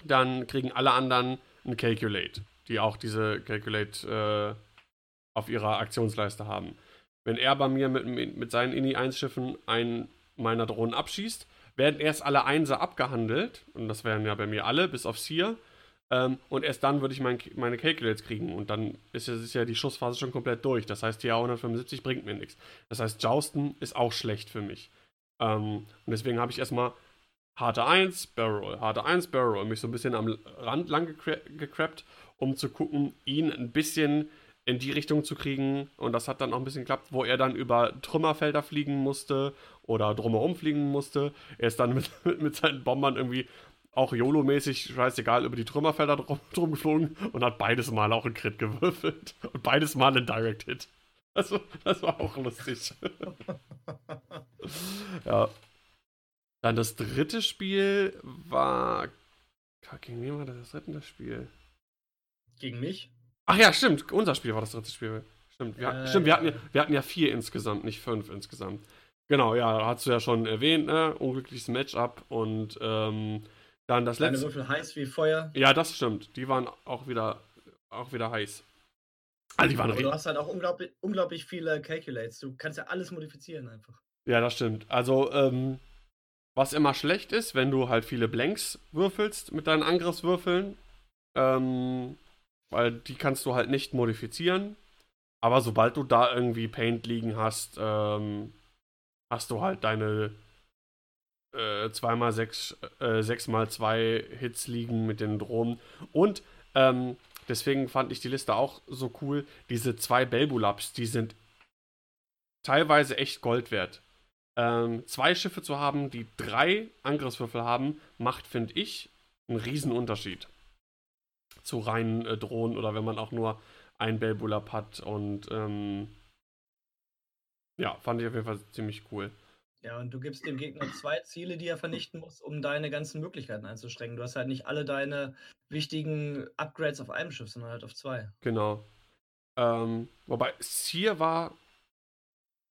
dann kriegen alle anderen ein Calculate, die auch diese Calculate äh, auf ihrer Aktionsleiste haben. Wenn er bei mir mit, mit, mit seinen Ini-1-Schiffen einen meiner Drohnen abschießt, werden erst alle Einser abgehandelt, und das wären ja bei mir alle, bis auf Seer, ähm, und erst dann würde ich mein, meine Calculates kriegen, und dann ist ja, ist ja die Schussphase schon komplett durch. Das heißt, TA 175 bringt mir nichts. Das heißt, Jousten ist auch schlecht für mich. Ähm, und deswegen habe ich erstmal harte 1, Barrel harte 1, Barrel mich so ein bisschen am Rand lang gecrappt, um zu gucken, ihn ein bisschen in die Richtung zu kriegen. Und das hat dann auch ein bisschen geklappt, wo er dann über Trümmerfelder fliegen musste oder drumherum fliegen musste. Er ist dann mit, mit seinen Bombern irgendwie auch YOLO-mäßig, scheißegal, über die Trümmerfelder drum, drum geflogen und hat beides Mal auch einen Crit gewürfelt. Und beides Mal einen Direct Hit. Also, das war auch lustig. ja. Dann das dritte Spiel war. Gegen wen war das dritte Spiel? Gegen mich? Ach ja, stimmt. Unser Spiel war das dritte Spiel. Stimmt, wir, Äh, stimmt wir, hatten ja. wir hatten ja vier insgesamt, nicht fünf insgesamt. Genau, ja, hast du ja schon erwähnt, ne? Unglückliches Matchup und ähm, dann das Deine letzte. Würfel heiß wie Feuer. Ja, das stimmt. Die waren auch wieder, auch wieder heiß. Also die waren Aber du hast halt auch unglaublich, unglaublich viele Calculates. Du kannst ja alles modifizieren einfach. Ja, das stimmt. Also, ähm, was immer schlecht ist, wenn du halt viele Blanks würfelst mit deinen Angriffswürfeln, ähm, weil die kannst du halt nicht modifizieren. Aber sobald du da irgendwie Paint liegen hast, ähm, hast du halt deine äh, 2x6, äh, 6x2 Hits liegen mit den Drohnen. Und ähm, deswegen fand ich die Liste auch so cool. Diese zwei Belbulabs, die sind teilweise echt Gold wert. Ähm, zwei Schiffe zu haben, die drei Angriffswürfel haben, macht, finde ich, einen riesen Unterschied. Zu reinen äh, Drohnen oder wenn man auch nur ein Belbulab hat und ähm, ja, fand ich auf jeden Fall ziemlich cool. Ja, und du gibst dem Gegner zwei Ziele, die er vernichten muss, um deine ganzen Möglichkeiten einzuschränken. Du hast halt nicht alle deine wichtigen Upgrades auf einem Schiff, sondern halt auf zwei. Genau. Ähm, wobei Sear war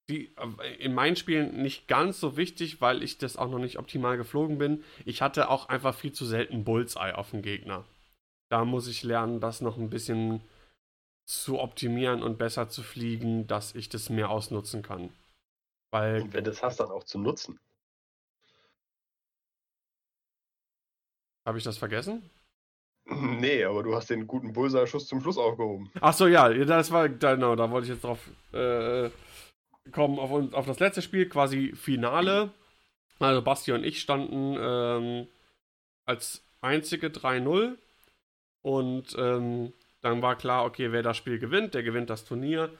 die, äh, in meinen Spielen nicht ganz so wichtig, weil ich das auch noch nicht optimal geflogen bin. Ich hatte auch einfach viel zu selten Bullseye auf dem Gegner. Da muss ich lernen, das noch ein bisschen zu optimieren und besser zu fliegen, dass ich das mehr ausnutzen kann. Weil, Und wenn du das hast, dann auch zu nutzen. habe ich das vergessen? Nee, aber du hast den guten Bullseye-Schuss zum Schluss aufgehoben. Ach so, ja, das war, genau, da wollte ich jetzt drauf äh, kommen, auf, auf das letzte Spiel, quasi Finale. Also Basti und ich standen ähm, als einzige 3-0 und ähm, dann war klar, okay, wer das Spiel gewinnt, der gewinnt das Turnier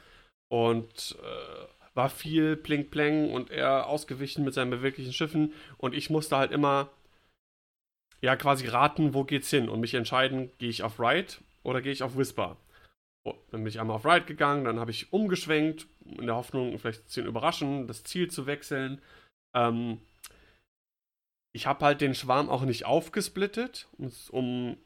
und äh, war viel Pling-Plang und er ausgewichen mit seinen beweglichen Schiffen und ich musste halt immer ja quasi raten, wo geht's hin und mich entscheiden, gehe ich auf Ride oder gehe ich auf Whisper. Oh, dann bin ich einmal auf Ride gegangen, dann habe ich umgeschwenkt, in der Hoffnung, vielleicht zu überraschen, das Ziel zu wechseln. Ähm, ich habe halt den Schwarm auch nicht aufgesplittet, um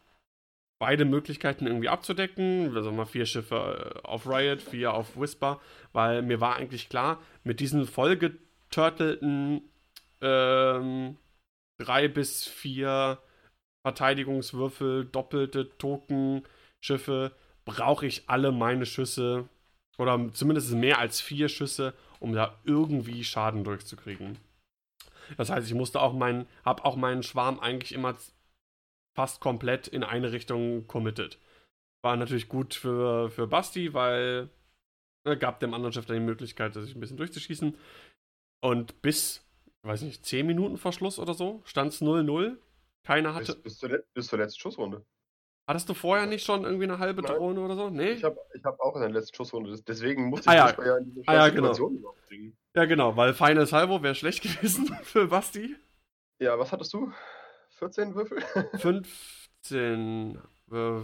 beide Möglichkeiten irgendwie abzudecken. Also mal vier Schiffe äh, auf Riot, vier auf Whisper, weil mir war eigentlich klar, mit diesen vollgeturtelten ähm, drei bis vier Verteidigungswürfel, doppelte Token, Schiffe, brauche ich alle meine Schüsse oder zumindest mehr als vier Schüsse, um da irgendwie Schaden durchzukriegen. Das heißt, ich musste auch meinen, habe auch meinen Schwarm eigentlich immer fast komplett in eine Richtung committed. War natürlich gut für, für Basti, weil ne, gab dem anderen Schiff dann die Möglichkeit, sich ein bisschen durchzuschießen. Und bis, ich weiß nicht, 10 Minuten vor Schluss oder so, stand es 0-0. Keiner hatte. Bis, bis, zur, bis zur letzten Schussrunde. Hattest du vorher nicht schon irgendwie eine halbe Nein. Drohne oder so? Nee? Ich habe ich hab auch in der letzten Schussrunde. Deswegen musste Ah ich ja. Whisper ja in diese Ah ja, genau. Bringen. Ja, genau, weil Final Salvo wäre schlecht gewesen für Basti. Ja, was hattest du? 14 Würfel? 15. Äh,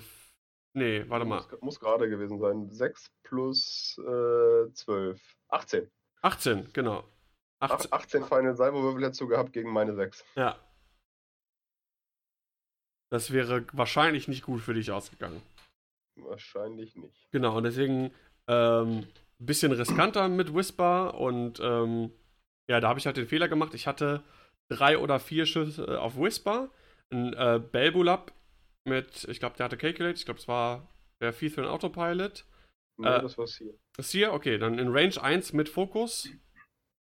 nee, warte mal. Muss, muss gerade gewesen sein. 6 plus äh, 12. 18. 18, genau. 18. Ach, 18 Final Salvo-Würfel hättest du gehabt gegen meine 6. Ja. Das wäre wahrscheinlich nicht gut für dich ausgegangen. Wahrscheinlich nicht. Genau, und deswegen ähm, ein bisschen riskanter mit Whisper und ähm, ja, da habe ich halt den Fehler gemacht. Ich hatte drei oder vier Schüsse auf Whisper, ein äh, Belbulab mit, ich glaube, der hatte Calculate, ich glaube, es war der Feathrin Autopilot. Nee, Äh, das war's hier. Das hier, okay, dann in Range 1 mit Fokus.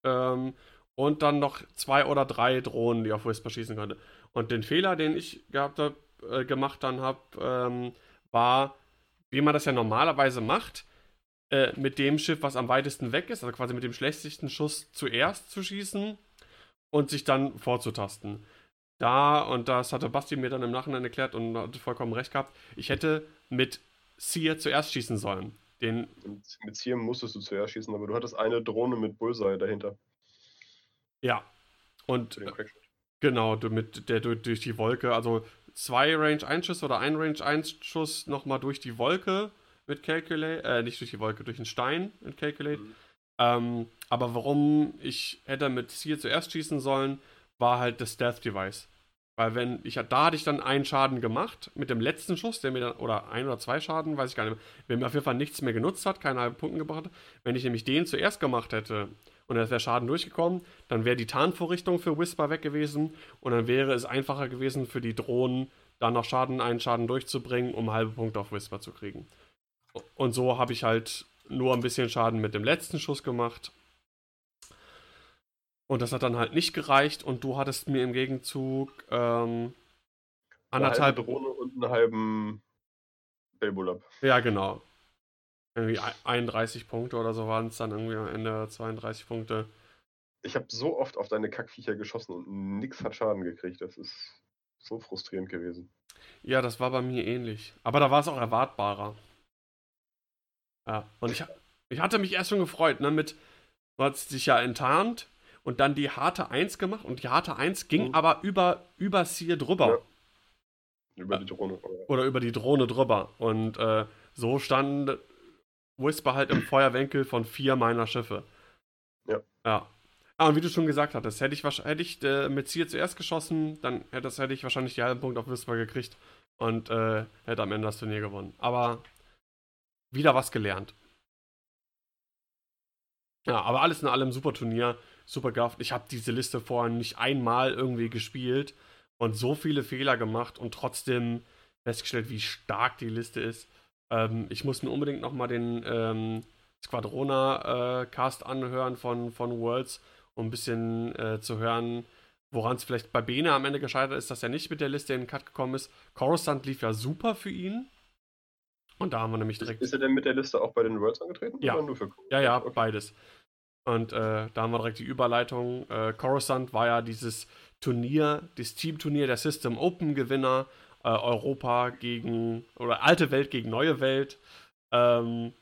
Ähm, und dann noch zwei oder drei Drohnen, die auf Whisper schießen konnte. Und den Fehler, den ich gehabt hab, äh, gemacht dann habe, ähm, war, wie man das ja normalerweise macht, äh, mit dem Schiff, was am weitesten weg ist, also quasi mit dem schlechtesten Schuss zuerst zu schießen und sich dann vorzutasten. Da, und das hatte Basti mir dann im Nachhinein erklärt und hatte vollkommen recht gehabt, ich hätte mit Sear zuerst schießen sollen. Den Mit, Zieren musstest du zuerst schießen, aber du hattest eine Drohne mit Bullseye dahinter. Ja. Und genau, du- mit der durch, die Wolke, also zwei Range 1 Schüsse oder ein Range 1 Schuss nochmal durch die Wolke mit Calculate, äh, nicht durch die Wolke, durch den Stein mit Calculate. Mhm. Ähm, aber warum ich hätte mit Sear zuerst schießen sollen, war halt das Stealth Device. Weil wenn ich da hatte ich dann einen Schaden gemacht mit dem letzten Schuss, der mir dann, oder ein oder zwei Schaden, weiß ich gar nicht mehr, der mir auf jeden Fall nichts mehr genutzt hat, keine halben Punkte gebracht hat. Wenn ich nämlich den zuerst gemacht hätte und es wäre Schaden durchgekommen, dann wäre die Tarnvorrichtung für Whisper weg gewesen und dann wäre es einfacher gewesen für die Drohnen, da noch Schaden, einen Schaden durchzubringen, um halbe Punkte auf Whisper zu kriegen. Und so habe ich halt nur ein bisschen Schaden mit dem letzten Schuss gemacht. Und das hat dann halt nicht gereicht und du hattest mir im Gegenzug ähm, anderthalb. Eine halbe Drohne und einen halben Belbulab. Ja, genau. Irgendwie 31 Punkte oder so waren es dann irgendwie am Ende 32 Punkte. Ich habe so oft auf deine Kackviecher geschossen und nix hat Schaden gekriegt. Das ist so frustrierend gewesen. Ja, das war bei mir ähnlich. Aber da war es auch erwartbarer. Ja, und ich, ich hatte mich erst schon gefreut, ne, mit, du hast dich ja enttarnt und dann die harte 1 gemacht und die harte 1 ging Mhm. aber über, über Sear drüber. Über die Drohne. Oder über die Drohne drüber. Und äh, so stand Whisper halt im Feuerwinkel von vier meiner Schiffe. Ja. Ja. Ah, und wie du schon gesagt hattest, hätte ich, hätte ich äh, mit Sear zuerst geschossen, dann hätte, das, hätte ich wahrscheinlich die halben Punkte auf Whisper gekriegt und äh, hätte am Ende das Turnier gewonnen. Aber wieder was gelernt. Ja, aber alles in allem super Turnier, super gehabt. Ich habe diese Liste vorher nicht einmal irgendwie gespielt und so viele Fehler gemacht und trotzdem festgestellt, wie stark die Liste ist. Ähm, ich muss mir unbedingt nochmal den ähm, Squadrona-Cast anhören von, von Worlds, um ein bisschen äh, zu hören, woran es vielleicht bei Bene am Ende gescheitert ist, dass er nicht mit der Liste in den Cut gekommen ist. Coruscant lief ja super für ihn. Und da haben wir nämlich direkt. ist er denn mit der Liste auch bei den Worlds angetreten? Ja. Oder nur für Ja, ja, Okay. beides. Und äh, da haben wir direkt die Überleitung. Äh, Coruscant war ja dieses Turnier, das Teamturnier der System Open Gewinner. Äh, Europa gegen, oder alte Welt gegen neue Welt. Ähm,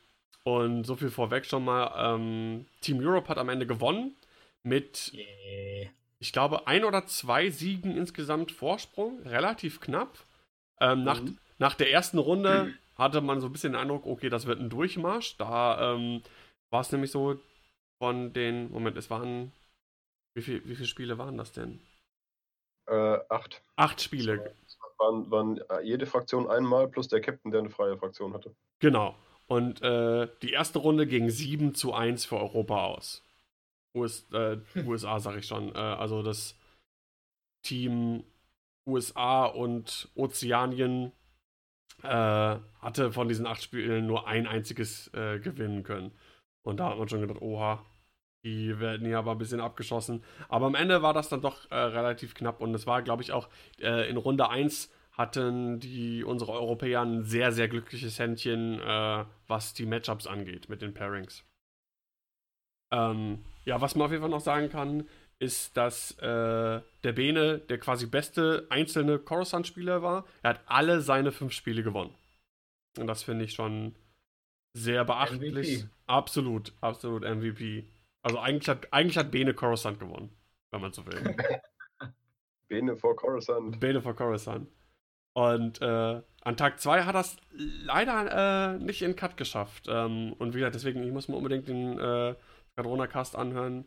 und so viel vorweg schon mal. Ähm, Team Europe hat am Ende gewonnen mit, Yeah. ich glaube, ein oder zwei Siegen insgesamt Vorsprung. Relativ knapp. Ähm, nach, Mhm. nach der ersten Runde hatte man so ein bisschen den Eindruck, okay, das wird ein Durchmarsch. Da ähm, war es nämlich so von den, Moment, es waren, wie, viel, wie viele Spiele waren das denn? Äh, acht. Acht Spiele, Waren, waren äh, jede Fraktion einmal plus der Captain, der eine freie Fraktion hatte. genau. Und äh, die erste Runde ging 7 zu 1 für Europa aus. US, äh, USA, sag ich schon. Äh, also das Team USA und Ozeanien äh, hatte von diesen acht Spielen nur ein einziges äh, gewinnen können. Und da hat man schon gedacht, oha, die werden hier aber ein bisschen abgeschossen. Aber am Ende war das dann doch äh, relativ knapp und es war, glaube ich, auch äh, in Runde 1 hatten die unsere Europäer ein sehr, sehr glückliches Händchen, äh, was die Matchups angeht mit den Pairings. Ähm, ja, was man auf jeden Fall noch sagen kann, ist, dass äh, der Bene der quasi beste einzelne Coruscant-Spieler war. Er hat alle seine fünf Spiele gewonnen. Und das finde ich schon sehr beachtlich. MVP. Absolut, absolut MVP. Also eigentlich hat, eigentlich hat Bene Coruscant gewonnen, wenn man so will. Bene vor Coruscant. Bene von Coruscant. Und äh, an Tag 2 hat er es leider äh, nicht in Cut geschafft. Ähm, und wie gesagt, deswegen, ich muss mir unbedingt den äh, Skadrona-Cast anhören,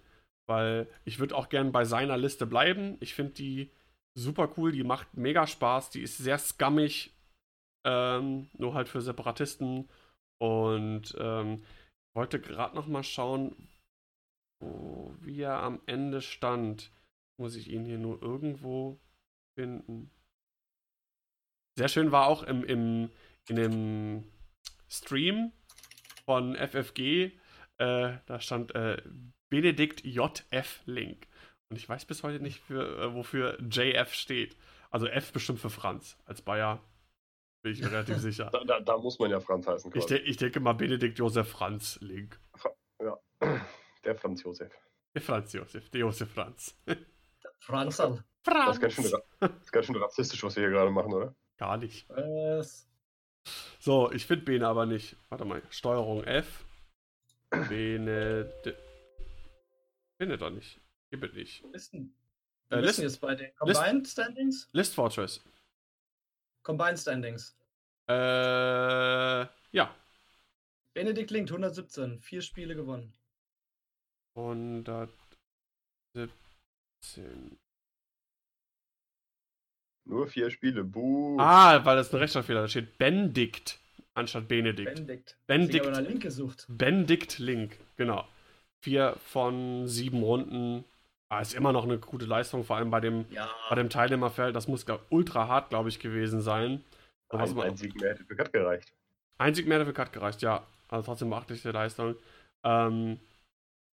weil ich würde auch gern bei seiner Liste bleiben. Ich finde die super cool, die macht mega Spaß, die ist sehr scummig, ähm, nur halt für Separatisten. Und ähm, ich wollte gerade noch mal schauen, wo, wie er am Ende stand. Muss ich ihn hier nur irgendwo finden. Sehr schön war auch im, im, in dem Stream von FFG, äh, da stand äh, Benedikt JF Link. Und ich weiß bis heute nicht, für, äh, wofür JF steht. Also F bestimmt für Franz. Als Bayer bin ich mir relativ sicher. Da, da, da muss man ja Franz heißen. Ich, de ich denke mal Benedikt Josef Franz Link. Der Franz Josef. Der Franz Josef, der Josef Franz. Franzl. Das ist, ganz schön, das ist ganz schön rassistisch, was wir hier gerade machen, oder? Gar nicht. Was? So, ich finde Bene aber nicht. Warte mal, Steuerung F. Bene. Findet er nicht. Gibt es nicht. Wo bist denn? Äh, Wo List- denn jetzt bei den Combined Standings? List Fortress. Combined Standings. Äh, ja. Benedikt Linkt, 117. Vier Spiele gewonnen. 117. Nur vier Spiele. Buh. Ah, weil das ein Rechtschreibfehler. Da steht Benedikt anstatt Benedikt. Benedikt. Benedikt. Ich habe Link gesucht. Benedikt Link, genau. Vier von sieben Runden. Ah, ist immer noch eine gute Leistung, vor allem bei dem, Ja. bei dem Teilnehmerfeld. Das muss ultra hart, glaube ich, gewesen sein. Ein, man- ein Sieg mehr hätte für Cut gereicht. Ein Sieg mehr für Cut gereicht, ja. Also trotzdem beachtliche Leistung. Ähm,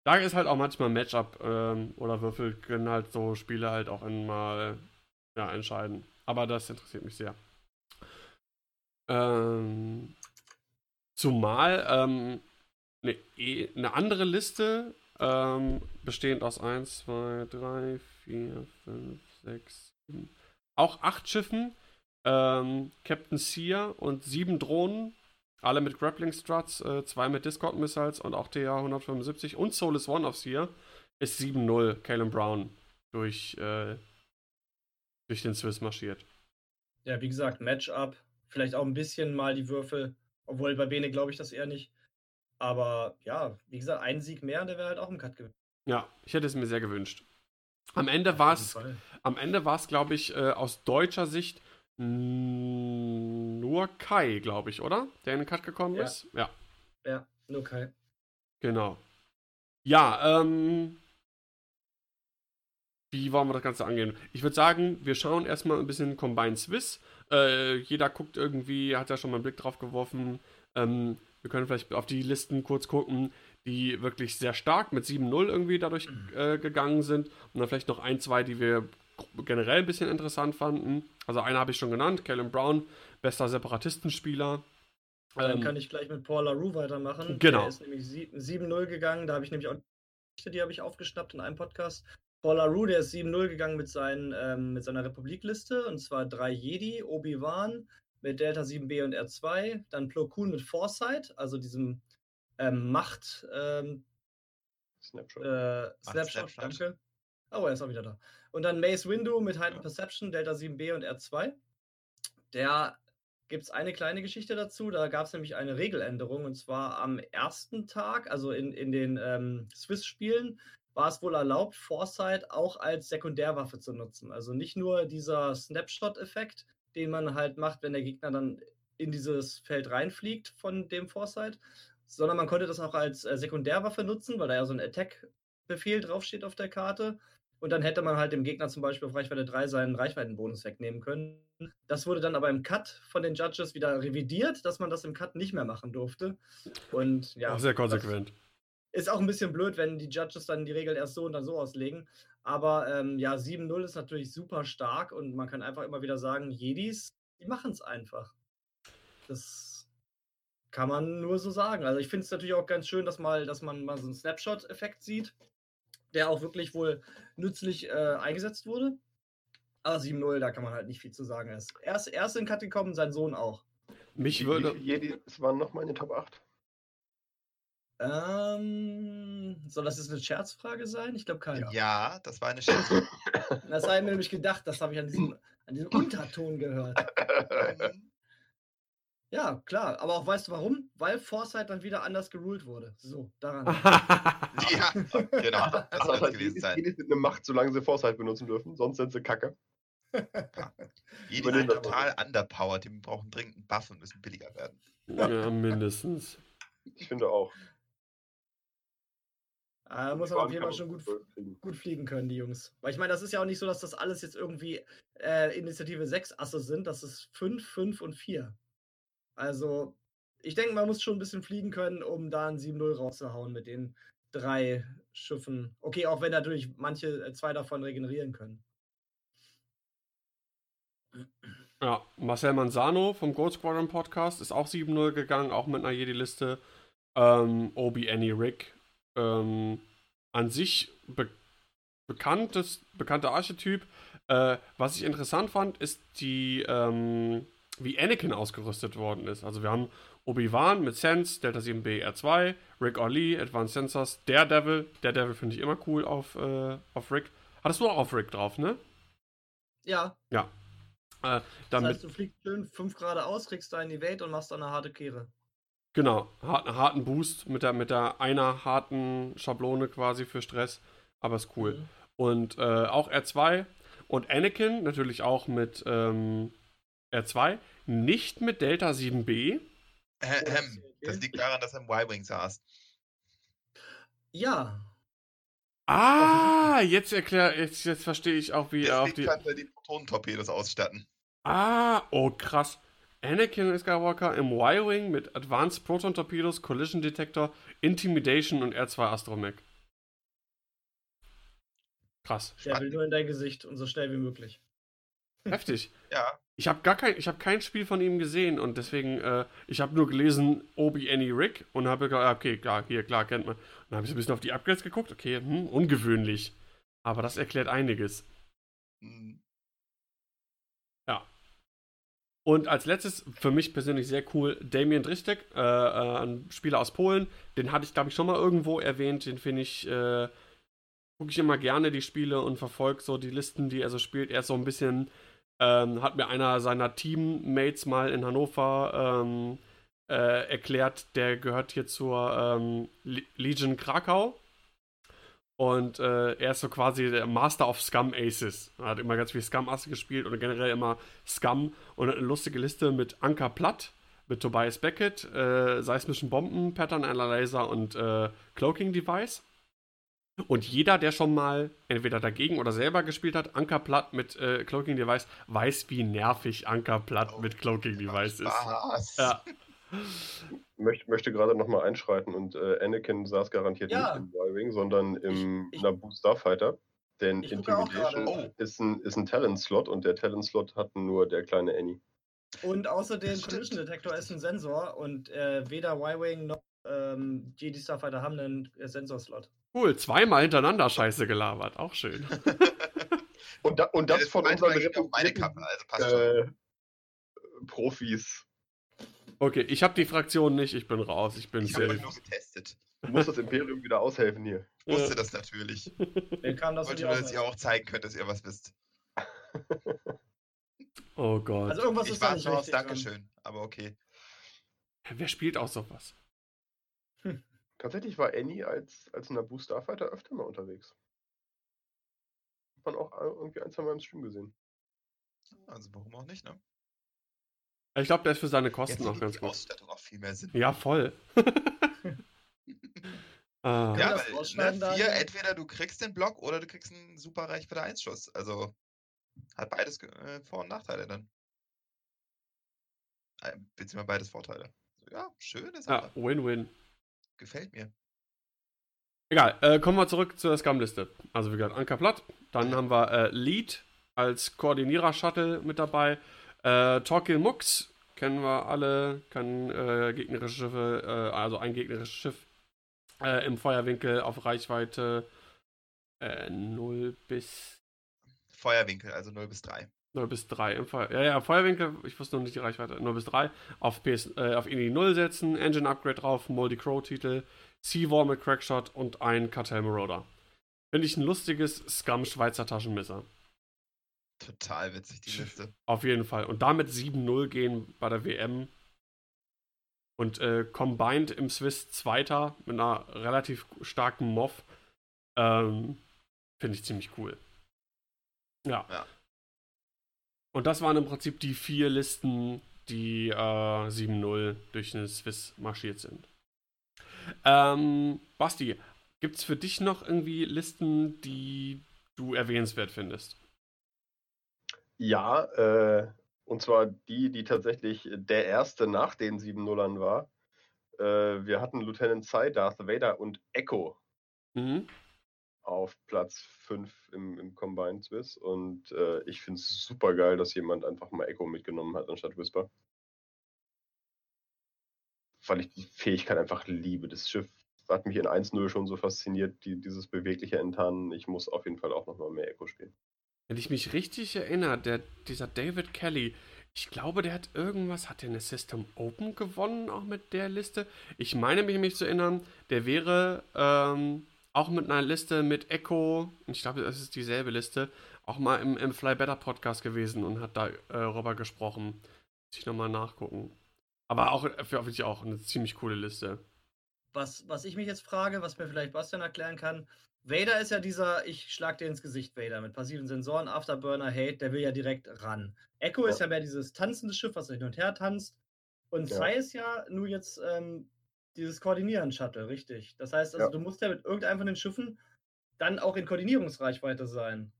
da ist halt auch manchmal Matchup ähm, oder Würfel können halt so Spiele halt auch in mal ja, entscheiden. Aber das interessiert mich sehr. Ähm, zumal ähm, eine, eh- eine andere Liste ähm, bestehend aus 1, 2, 3, 4, 5, 6, 7, auch acht Schiffen, ähm, Captain Sear und sieben Drohnen, alle mit Grappling Struts, äh, zwei mit Discord Missiles und auch TA 175 und Solus One of Sear ist 7-0 Caleb Brown durch, äh, durch den Swiss marschiert. Ja, wie gesagt, Matchup. Vielleicht auch ein bisschen mal die Würfel. Obwohl bei Bene glaube ich das eher nicht. Aber ja, wie gesagt, ein Sieg mehr, der wäre halt auch im Cut gewesen. Ja, ich hätte es mir sehr gewünscht. Am Ende war es, am Ende war es, glaube ich, äh, aus deutscher Sicht nur Kai, glaube ich, oder? Der in den Cut gekommen Ja. ist. Ja, Ja, nur Kai. genau. Ja, ähm. Wie wollen wir das Ganze angehen? Ich würde sagen, wir schauen erstmal ein bisschen Combined Swiss. Äh, jeder guckt irgendwie, hat ja schon mal einen Blick drauf geworfen. Ähm, wir können vielleicht auf die Listen kurz gucken, die wirklich sehr stark mit 7-0 irgendwie dadurch äh, gegangen sind. Und dann vielleicht noch ein, zwei, die wir generell ein bisschen interessant fanden. Also eine habe ich schon genannt, Kellen Brown, bester Separatistenspieler. Dann Ähm, kann ich gleich mit Paul LaRue weitermachen. Genau. Der ist nämlich sie- 7-0 gegangen. Da habe ich nämlich auch die habe ich aufgeschnappt in einem Podcast. Paul LaRue, der ist 7-0 gegangen mit, seinen, ähm, mit seiner Republikliste. Und zwar drei Jedi, Obi-Wan mit Delta 7B und R2. Dann Plo Koon mit Foresight, also diesem ähm, Macht, ähm, Snapshot. äh, Snapshot, Snapshot. danke. Oh, er ist auch wieder da. Und dann Mace Windu mit Heightened Perception, Delta 7B und R2. Der gibt es eine kleine Geschichte dazu. Da gab es nämlich eine Regeländerung. Und zwar am ersten Tag, also in, in den ähm, Swiss-Spielen, war es wohl erlaubt, Foresight auch als Sekundärwaffe zu nutzen. Also nicht nur dieser Snapshot-Effekt, den man halt macht, wenn der Gegner dann in dieses Feld reinfliegt von dem Foresight, sondern man konnte das auch als äh, Sekundärwaffe nutzen, weil da ja so ein Attack-Befehl draufsteht auf der Karte. Und dann hätte man halt dem Gegner zum Beispiel auf Reichweite 3 seinen Reichweitenbonus wegnehmen können. Das wurde dann aber im Cut von den Judges wieder revidiert, dass man das im Cut nicht mehr machen durfte. Und ja, auch sehr konsequent. ist auch ein bisschen blöd, wenn die Judges dann die Regel erst so und dann so auslegen. Aber ähm, ja, 7-0 ist natürlich super stark und man kann einfach immer wieder sagen, Jedis, die machen es einfach. Das kann man nur so sagen. Also ich finde es natürlich auch ganz schön, dass, mal, dass man mal so einen Snapshot-Effekt sieht, der auch wirklich wohl nützlich äh, eingesetzt wurde. Aber 7-0, da kann man halt nicht viel zu sagen. Er ist erst, erst in Cut gekommen, sein Sohn auch. Mich würde. viele Jedi waren nochmal in den Top 8? Ähm, soll das jetzt eine Scherzfrage sein? Ich glaube keine. Ja, das war eine Scherz. Das habe ich mir nämlich gedacht, das habe ich an diesem, an diesem Unterton gehört. Ja, klar. Aber auch weißt du warum? Weil Foresight dann wieder anders geruled wurde. So, daran. ja, genau. Das soll es gewesen sein. Jedis sind eine Macht, solange sie Foresight benutzen dürfen, sonst sind sie kacke. Jedi Übernehmen sind total underpowered. Die brauchen dringend einen Buff und müssen billiger werden. ja, mindestens. Ich finde auch. Da muss man auf jeden Fall schon gut, fliegen. gut fliegen können, die Jungs. Weil ich meine, das ist ja auch nicht so, dass das alles jetzt irgendwie äh, Initiative 6 Asse sind. Das ist 5, 5 und 4. Also, ich denke, man muss schon ein bisschen fliegen können, um da ein 7-0 rauszuhauen mit den drei Schiffen. Okay, auch wenn natürlich manche äh, zwei davon regenerieren können. Ja, Marcel Manzano vom Gold Squadron Podcast ist auch 7-0 gegangen, auch mit einer Jedi-Liste. Ähm, Obi Annie Rick. Ähm, an sich be bekanntes, bekannter Archetyp. Äh, was ich interessant fand, ist die, ähm, wie Anakin ausgerüstet worden ist. Also wir haben Obi-Wan mit Sense, Delta 7B R2, Rick Orlee, Advanced Sensors, Daredevil. Daredevil finde ich immer cool auf, äh, auf Rick. Hattest du auch auf Rick drauf, ne? Ja, Äh, das dann mit heißt, du fliegst schön 5 Grad aus, kriegst deinen Evade und machst dann eine harte Kehre. Genau, hart, harten Boost mit der, mit der einer harten Schablone quasi für Stress, aber ist cool. Mhm. Und äh, auch R2 Und Anakin natürlich auch mit ähm, R2, nicht mit Delta 7B. Ähm, das liegt daran, dass er im Y-Wing saß. Ja. Ah, jetzt erklär, jetzt, jetzt verstehe ich auch, wie er auf die. kann er die Protonentorpedos ausstatten. Ah, oh krass. Anakin Skywalker im Y-Wing mit Advanced Proton Torpedos, Collision Detector, Intimidation und R2 Astromech. Krass. Der will nur in dein Gesicht und so schnell wie möglich. Heftig. Ja, Ich habe gar kein, ich habe kein Spiel von ihm gesehen und deswegen, äh, ich habe nur gelesen Obi Annie Rick und habe gedacht, okay, klar, hier, klar, kennt man. Und dann habe ich so ein bisschen auf die Upgrades geguckt, okay, hm, ungewöhnlich. Aber das erklärt einiges. hm, Und als letztes, für mich persönlich sehr cool, Damien Dristek, äh, äh, ein Spieler aus Polen. Den hatte ich, glaube ich, schon mal irgendwo erwähnt. Den finde ich, äh, gucke ich immer gerne die Spiele und verfolge so die Listen, die er so spielt. Er ist so ein bisschen, ähm, hat mir einer seiner Teammates mal in Hannover ähm, äh, erklärt, der gehört hier zur ähm, Le- Legion Krakau. Und äh, er ist so quasi der Master of Scum Aces. Er hat immer ganz viel Scum Asse gespielt und generell immer Scum und hat eine lustige Liste mit Anker Platt, mit Tobias Beckett, äh, seismischen Bomben, Pattern Analyzer und äh, Cloaking Device. Und jeder, der schon mal entweder dagegen oder selber gespielt hat, Anker Platt mit äh, Cloaking Device, weiß, wie nervig Anker Platt Oh, mit Cloaking Device ist. Ja. Möcht, möchte gerade nochmal einschreiten und äh, Anakin saß garantiert Ja. nicht im Y-Wing, sondern im Ich- ich- Naboo Starfighter. Denn Intimidation gerade. ist ein, ist ein Talent-Slot und der Talent-Slot hat nur der kleine Annie. Und außerdem Das. Collision Detector ist ein Sensor und äh, weder Y-Wing noch ähm, Jedi Starfighter haben einen äh, Sensorslot. Cool, zweimal hintereinander Scheiße gelabert. Auch schön. Und, da, und Ja, das von meinte unseren auf meine Kappe, also passt schon. äh, Profis. Okay, ich habe die Fraktion nicht, ich bin raus, ich bin Ich habe safe. nur getestet. Du musst das Imperium wieder aushelfen hier. Ich wusste Ja. das natürlich. Das Wollte nur, dass ihr auch zeigen könnt, dass ihr was wisst. Oh Gott. Also irgendwas ich ist da warte nicht dran. Dankeschön, aber okay. Wer spielt auch sowas? Tatsächlich war Annie als, als Naboo Starfighter öfter mal unterwegs. Hat man auch äh, irgendwie ein, zwei Mal im Stream gesehen. Also warum auch nicht, ne? Ich glaube, der ist für seine Jetzt Kosten auch ganz die gut. Ausstattung auch viel mehr Sinn. Ja, voll. ah, Ja, weil ne, vier, entweder du kriegst den Block oder du kriegst einen super Reichweite 1 Schuss. Also hat beides äh, Vor- und Nachteile dann. Äh, Beziehungsweise beides Vorteile. So, ja, schöne Sache. ja, Win-Win. Gefällt mir. Egal, äh, kommen wir zurück zur Scum-Liste. Also wie gesagt, Anker Platt. Dann haben wir äh, Lead als Koordinierer-Shuttle mit dabei. Äh, Torquil Mux kennen wir alle, kann äh, gegnerische Schiffe, äh, also ein gegnerisches Schiff äh, im Feuerwinkel auf Reichweite äh, 0 bis Feuerwinkel, also 0 bis 3. 0 bis 3. Im Feuer ja, ja, Feuerwinkel, ich wusste noch nicht die Reichweite. 0 bis 3. Auf, PS, äh, auf INI 0 setzen, Engine Upgrade drauf, Moldy Crow Titel, Sea-War mit Crackshot und ein Cartel Marauder. Finde ich ein lustiges Scum-Schweizer Taschenmesser. Total witzig, die Liste. Auf jeden Fall. Und damit 7-0 gehen bei der WM. Und äh, Combined im Swiss Zweiter mit einer relativ starken Moff. Ähm, Finde ich ziemlich cool. Ja. Ja. Und das waren im Prinzip die vier Listen, die äh, 7-0 durch den Swiss marschiert sind. Ähm, Basti, gibt es für dich noch irgendwie Listen, die du erwähnenswert findest? Ja, äh, und zwar die, die tatsächlich der erste nach den 7-0ern war. Äh, wir hatten Lieutenant Sai, Darth Vader und Echo Mhm. auf Platz 5 im, im Combined Swiss. Und äh, ich finde es super geil, dass jemand einfach mal Echo mitgenommen hat anstatt Whisper. Weil ich die Fähigkeit einfach liebe. Das Schiff hat mich in 1-0 schon so fasziniert, die, dieses bewegliche Enttarnen. Ich muss auf jeden Fall auch nochmal mehr Echo spielen. Wenn ich mich richtig erinnere, der, dieser David Kelly, ich glaube, der hat irgendwas, hat der eine System Open gewonnen, auch mit der Liste? Ich meine mich, mich zu erinnern, der wäre ähm, auch mit einer Liste mit Echo, ich glaube, das ist dieselbe Liste, auch mal im, im Fly Better Podcast gewesen und hat darüber gesprochen. Muss ich nochmal nachgucken. Aber auch für wirklich auch eine ziemlich coole Liste. Was, was ich mich jetzt frage, was mir vielleicht Bastian erklären kann, Vader ist ja dieser, ich schlag dir ins Gesicht, Vader, mit passiven Sensoren, Afterburner, Hate, der will ja direkt ran. Echo Ja. ist ja mehr dieses tanzende Schiff, was hin und her tanzt. Und Ja. Sai ist ja nur jetzt ähm, dieses Koordinieren-Shuttle, richtig. Das heißt, also Ja. du musst ja mit irgendeinem von den Schiffen dann auch in Koordinierungsreichweite sein.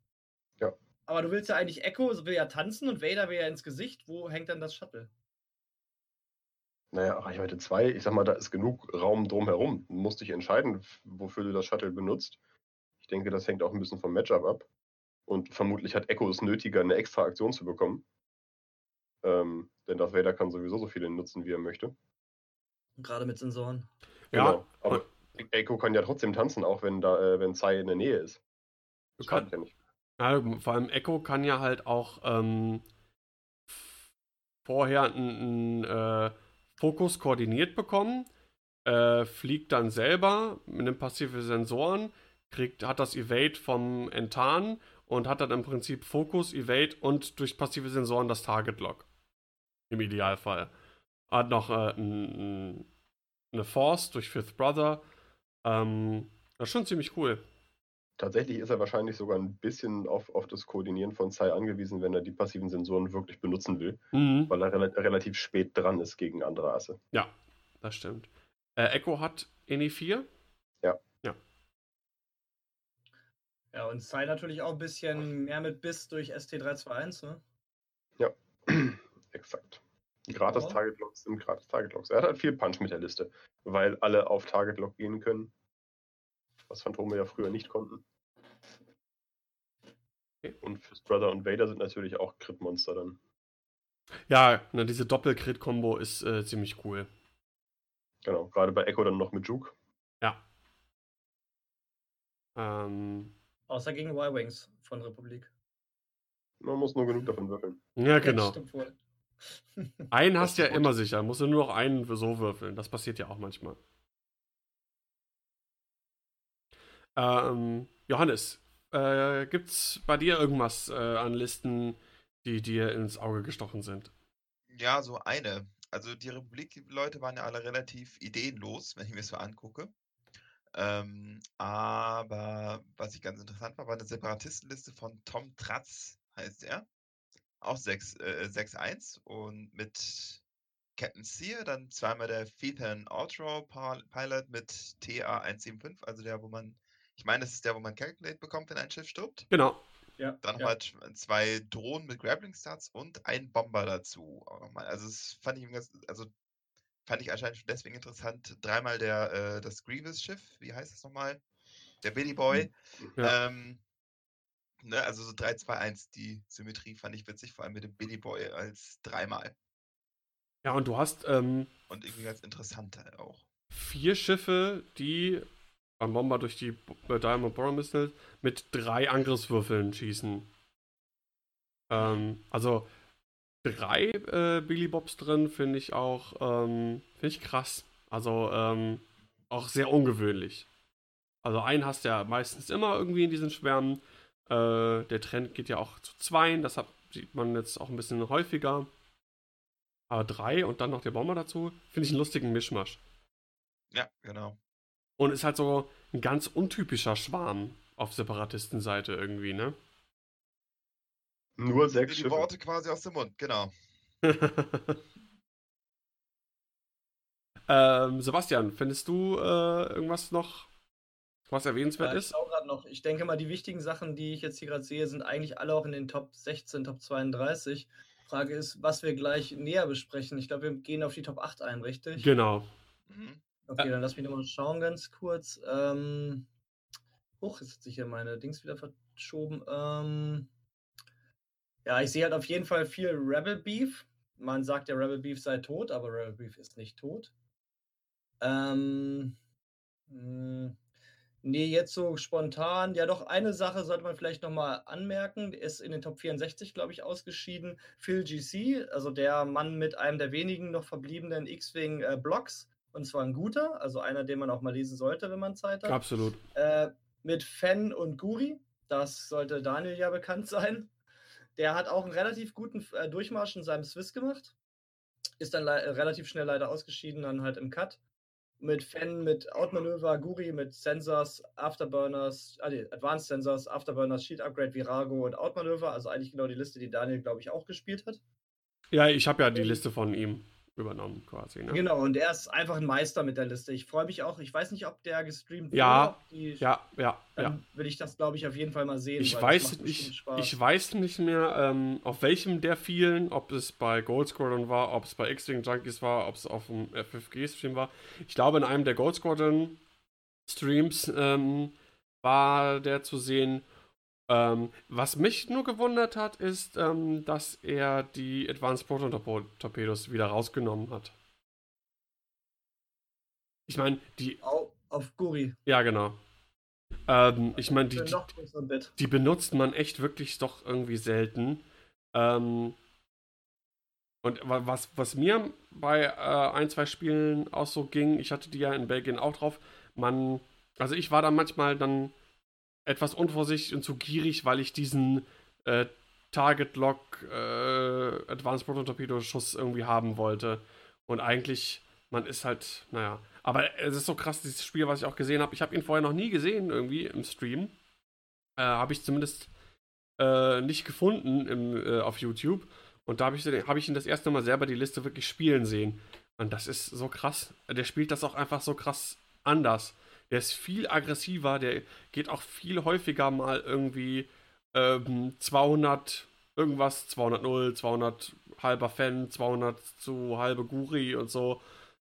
Ja. Aber du willst ja eigentlich Echo, will ja tanzen und Vader will ja ins Gesicht. Wo hängt dann das Shuttle? Naja, Reichweite 2, ich sag mal, da ist genug Raum drumherum. Du musst dich entscheiden, wofür du das Shuttle benutzt. Ich denke, das hängt auch ein bisschen vom Matchup ab. Und vermutlich hat Echo es nötiger, eine extra Aktion zu bekommen. Ähm, denn Darth Vader kann sowieso so viele nutzen, wie er möchte. Gerade mit Sensoren. Ja, Genau. Aber Echo kann ja trotzdem tanzen, auch wenn da, äh, wenn Sai in der Nähe ist. du Das kann, ja nicht. ja, vor allem Echo kann ja halt auch ähm, vorher einen äh, Fokus koordiniert bekommen, äh, fliegt dann selber mit einem passive Sensoren, kriegt, hat das Evade vom Enttarnen und hat dann im Prinzip Fokus, Evade und durch passive Sensoren das Target Lock. Im Idealfall. Hat noch äh, eine Force durch Fifth Brother. Ähm, das ist schon ziemlich cool. Tatsächlich ist er wahrscheinlich sogar ein bisschen auf, auf das Koordinieren von Sai angewiesen, wenn er die passiven Sensoren wirklich benutzen will, Mhm. weil er rela relativ spät dran ist gegen andere Asse. Ja, das stimmt. Äh, Echo hat Ini 4. Ja, und Sai natürlich auch ein bisschen mehr mit Biss durch ST321, ne? Exakt. Gratis Ja. Target Locks sind gratis Target Locks. Er hat halt viel Punch mit der Liste, weil alle auf Target Lock gehen können. Was Phantome ja früher nicht konnten. Okay. Und Fist Brother und Vader sind natürlich auch Crit-Monster dann. Ja, ne, diese Doppel-Crit-Kombo ist äh, ziemlich cool. Genau. Gerade bei Echo dann noch mit Juke. Ja. Ähm, Außer gegen Y-Wings von Republik. Man muss nur genug davon würfeln. ja, genau. Stimmt wohl. Einen hast du ja gut. immer sicher. Musst du nur noch einen so würfeln. Das passiert ja auch manchmal. Ähm, Johannes, äh, gibt's bei dir irgendwas äh, an Listen, die dir ins Auge gestochen sind? Ja, so eine. Also die Republik-Leute waren ja alle relativ ideenlos, wenn ich mir das so angucke. Ähm, aber was ich ganz interessant war, war eine Separatistenliste von Tom Tratz, heißt er. Auch 6, äh, 6-1 und mit Captain Sear, dann zweimal der Phaethon Outro Pilot mit TA175, also der, wo man, ich meine, das ist der, wo man Calculate bekommt, wenn ein Schiff stirbt. Genau. Ja, Dann ja. halt zwei Drohnen mit Grappling Stats und ein Bomber dazu. auch noch mal. Also das fand ich also fand ich anscheinend schon deswegen interessant. Dreimal der äh, das Grievous Schiff, wie heißt das nochmal? Der Billy Boy. Ja. Ähm, ne, also so 3, 2, 1, die Symmetrie fand ich witzig, vor allem mit dem Billy Boy als dreimal. Ja, und du hast ähm, Und irgendwie ganz interessant halt auch. vier Schiffe, die beim Bomber durch die äh, Diamond Borer Missile mit drei Angriffswürfeln schießen. Ähm, also drei äh, Billy Bobs drin finde ich auch ähm, finde ich krass. Also ähm, auch sehr ungewöhnlich. Also einen hast du ja meistens immer irgendwie in diesen Schwärmen. Äh, der Trend geht ja auch zu zweien, das hat, sieht man jetzt auch ein bisschen häufiger. Aber drei und dann noch der Bomber dazu, finde ich einen lustigen Mischmasch. Ja, genau. Und ist halt so ein ganz untypischer Schwarm auf Separatistenseite irgendwie, ne? Nur Die, sechs die Schiffe. Worte quasi aus dem Mund, genau. ähm, Sebastian, findest du äh, irgendwas noch, was erwähnenswert Ja, ich ist? grad noch. Ich denke mal, die wichtigen Sachen, die ich jetzt hier gerade sehe, sind eigentlich alle auch in den Top 16, Top 32. Frage ist, was wir gleich näher besprechen. Ich glaube, wir gehen auf die Top 8 ein, richtig? Genau. Mhm. Okay, dann lass mich nochmal schauen, ganz kurz. Ähm, hoch, jetzt hat sich hier meine Dings wieder verschoben. Ähm, ja, ich sehe halt auf jeden Fall viel Rebel Beef. Man sagt ja, Rebel Beef sei tot, aber Rebel Beef ist nicht tot. Ähm, mh, nee, jetzt so spontan. Ja, doch, eine Sache sollte man vielleicht nochmal anmerken. Ist in den Top 64, glaube ich, ausgeschieden. Phil GC, also der Mann mit einem der wenigen noch verbliebenen X-Wing äh. Und zwar ein guter, also einer, den man auch mal lesen sollte, wenn man Zeit hat. Absolut. Äh, mit Fen und Guri. Das sollte Daniel ja bekannt sein. Der hat auch einen relativ guten äh, Durchmarsch in seinem Swiss gemacht. Ist dann le- relativ schnell leider ausgeschieden, dann halt im Cut. mit Fan, mit Outmanöver, Guri, mit Sensors, Afterburners, nee, Advanced Sensors, Afterburners, Sheet Upgrade, Virago und Outmanöver. Also eigentlich genau die Liste, die Daniel, glaube ich, auch gespielt hat. Ja, ich habe ja die Liste von ihm übernommen quasi. Ne? Genau, und er ist einfach ein Meister mit der Liste. Ich freue mich auch. Ich weiß nicht, ob der gestreamt ja, wurde. Die, ja, ja, dann ja. will ich das, glaube ich, auf jeden Fall mal sehen. Ich weiß, ich, ich weiß nicht mehr, ähm, auf welchem der vielen, ob es bei Gold Squadron war, ob es bei X-Wing Junkies war, ob es auf dem FFG-Stream war. Ich glaube, in einem der Gold Squadron Streams ähm, war der zu sehen. Ähm, was mich nur gewundert hat, ist, ähm, dass er die Advanced Proton Torpedos wieder rausgenommen hat. Ich meine, die. Auf, auf Guri. Ja, genau. Ähm, ich meine, die, die, die, benutzt man echt wirklich doch irgendwie selten. Ähm, und was, was mir bei äh, ein, zwei Spielen auch so ging, ich hatte die ja in Belgien auch drauf, man, also ich war da manchmal dann etwas unvorsichtig und zu gierig, weil ich diesen äh, Target Lock äh, Advanced Proton Torpedo Schuss irgendwie haben wollte. Und eigentlich, man ist halt, naja. Aber es ist so krass, dieses Spiel, was ich auch gesehen habe. Ich habe ihn vorher noch nie gesehen, irgendwie im Stream. Äh, habe ich zumindest äh, nicht gefunden im, äh, auf YouTube. Und da habe ich, hab ich ihn das erste Mal selber die Liste wirklich spielen sehen. Und das ist so krass. Der spielt das auch einfach so krass anders. Der ist viel aggressiver, der geht auch viel häufiger mal irgendwie ähm, 200 irgendwas, 200 0, 200 halber Fan, 200 zu halbe Guri und so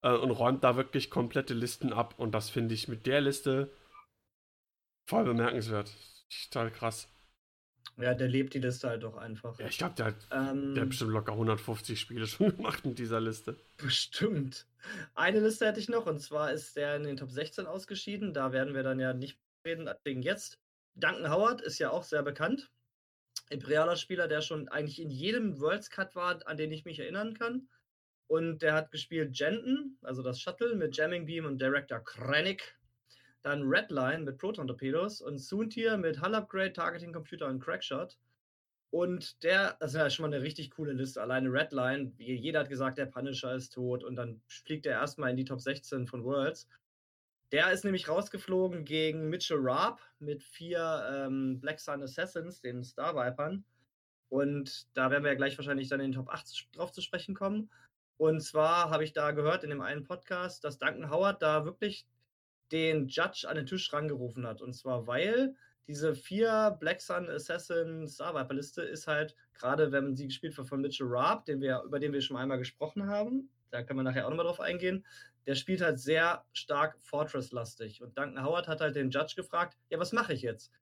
äh, und räumt da wirklich komplette Listen ab und das finde ich mit der Liste voll bemerkenswert. Total krass. Ja, der lebt die Liste halt doch einfach. Ja, ich glaube, der, ähm, der hat bestimmt locker 150 Spiele schon gemacht mit dieser Liste. Bestimmt. Eine Liste hätte ich noch, und zwar ist der in den Top 16 ausgeschieden. Da werden wir dann ja nicht reden wegen jetzt. Duncan Howard ist ja auch sehr bekannt. Imperialer Spieler, der schon eigentlich in jedem Worlds Cut war, an den ich mich erinnern kann. Und der hat gespielt Jenton, also das Shuttle mit Jamming Beam und Director Krennic. Dann Redline mit Proton Torpedos und Soontier mit Hull Upgrade, Targeting Computer und Crackshot. Und der, das ist ja schon mal eine richtig coole Liste. Alleine Redline, jeder hat gesagt, der Punisher ist tot und dann fliegt er erstmal in die Top 16 von Worlds. Der ist nämlich rausgeflogen gegen Mitchell Raab mit vier ähm, Black Sun Assassins, den Star Vipern. Und da werden wir ja gleich wahrscheinlich dann in den Top 8 drauf zu sprechen kommen. Und zwar habe ich da gehört in dem einen Podcast, dass Duncan Howard da wirklich den Judge an den Tisch rangerufen hat. Und zwar, weil diese vier Black Sun Assassin Star Viper Liste ist halt, gerade wenn sie gespielt wird von Mitchell Raab, den wir, über den wir schon einmal gesprochen haben, da kann man nachher auch nochmal drauf eingehen, der spielt halt sehr stark Fortress-lastig. Und Duncan Howard hat halt den Judge gefragt, ja, was mache ich jetzt?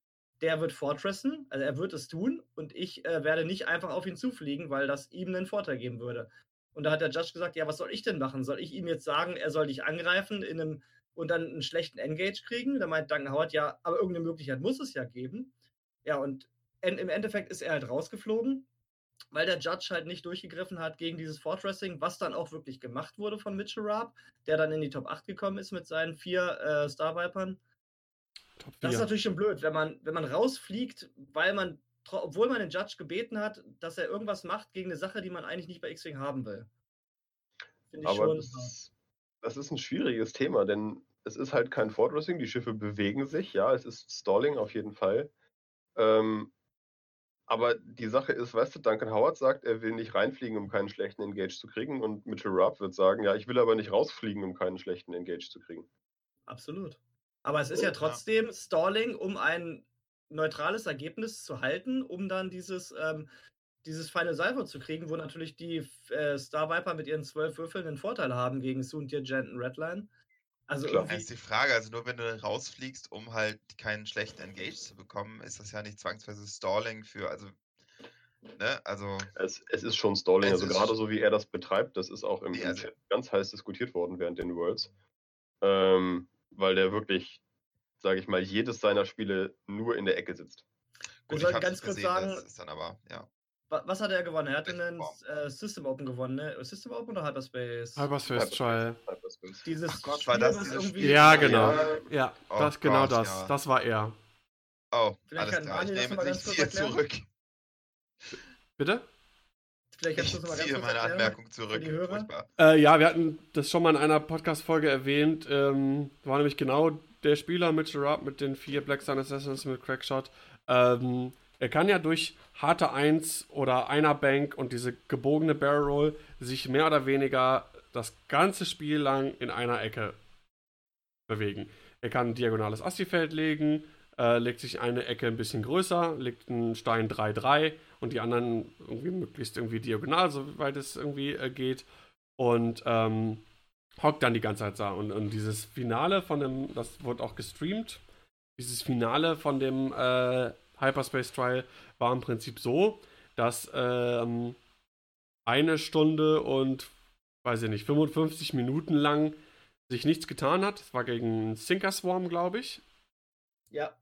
Der wird Fortressen, also er wird es tun und ich äh, werde nicht einfach auf ihn zufliegen, weil das ihm einen Vorteil geben würde. Und da hat der Judge gesagt, ja, was soll ich denn machen? Soll ich ihm jetzt sagen, er soll dich angreifen in einem und dann einen schlechten Engage kriegen. Da meint Duncan Howard, ja, aber irgendeine Möglichkeit muss es ja geben. Ja, und im Endeffekt ist er halt rausgeflogen, weil der Judge halt nicht durchgegriffen hat gegen dieses Fortressing, was dann auch wirklich gemacht wurde von Mitchell Raab, der dann in die Top 8 gekommen ist mit seinen vier äh, Star Vipern. Das ist natürlich schon blöd, wenn man, wenn man rausfliegt, weil man, obwohl man den Judge gebeten hat, dass er irgendwas macht gegen eine Sache, die man eigentlich nicht bei X-Wing haben will. Finde ich Aber schon. Das das ist ein schwieriges Thema, denn es ist halt kein Fortressing, die Schiffe bewegen sich, ja, es ist Stalling auf jeden Fall. Ähm, aber die Sache ist, weißt du, Duncan Howard sagt, er will nicht reinfliegen, um keinen schlechten Engage zu kriegen. Und Mitchell Rupp wird sagen, ja, ich will aber nicht rausfliegen, um keinen schlechten Engage zu kriegen. Absolut. Aber es ist ja trotzdem Stalling, um ein neutrales Ergebnis zu halten, um dann dieses ähm, dieses feine Salvo zu kriegen, wo natürlich die äh, Star Viper mit ihren zwölf Würfeln einen Vorteil haben gegen Soontier, Genton, Redline. Also Klar. Das ist die Frage, also nur wenn du rausfliegst, um halt keinen schlechten Engage zu bekommen, ist das ja nicht zwangsweise Stalling für, also, ne, also. Es, es ist schon Stalling, also gerade so wie er das betreibt, das ist auch im, nee, also, ganz heiß diskutiert worden während den Worlds. Ähm, weil der wirklich, sage ich mal, jedes seiner Spiele nur in der Ecke sitzt. Gut, ich soll ganz kurz gesehen, sagen, ist dann aber, ja. Was hat er gewonnen? Er hat einen äh, System Open gewonnen, ne? System Open oder Hyperspace? Hyperspace Trial. Dieses Ach Gott, war das irgendwie. Ja, genau. Ja, oh das, genau das. Ja. Das war er. Oh, Vielleicht alles klar. Ich nehme nicht viel zurück. Bitte? Vielleicht kannst du Ich das mal ganz ziehe kurz meine erklären. Anmerkung zurück. Äh, ja, wir hatten das schon mal in einer Podcast-Folge erwähnt. Ähm, war nämlich genau der Spieler Mitchell Rupp mit den vier Black Sun Assassins mit Crackshot. Ähm, er kann ja durch harte Eins oder einer Bank und diese gebogene Barrel Roll sich mehr oder weniger das ganze Spiel lang in einer Ecke bewegen. Er kann ein diagonales Assi-Feld legen, äh, legt sich eine Ecke ein bisschen größer, legt einen Stein 3-3 und die anderen irgendwie möglichst irgendwie diagonal, soweit es irgendwie äh, geht. Und ähm, hockt dann die ganze Zeit da. Und, und dieses Finale von dem, das wurde auch gestreamt, dieses Finale von dem äh, Hyperspace Trial war im Prinzip so, dass ähm, eine Stunde und, weiß ich nicht, 55 Minuten lang sich nichts getan hat. Es war gegen Sinker Swarm, glaube ich. Ja,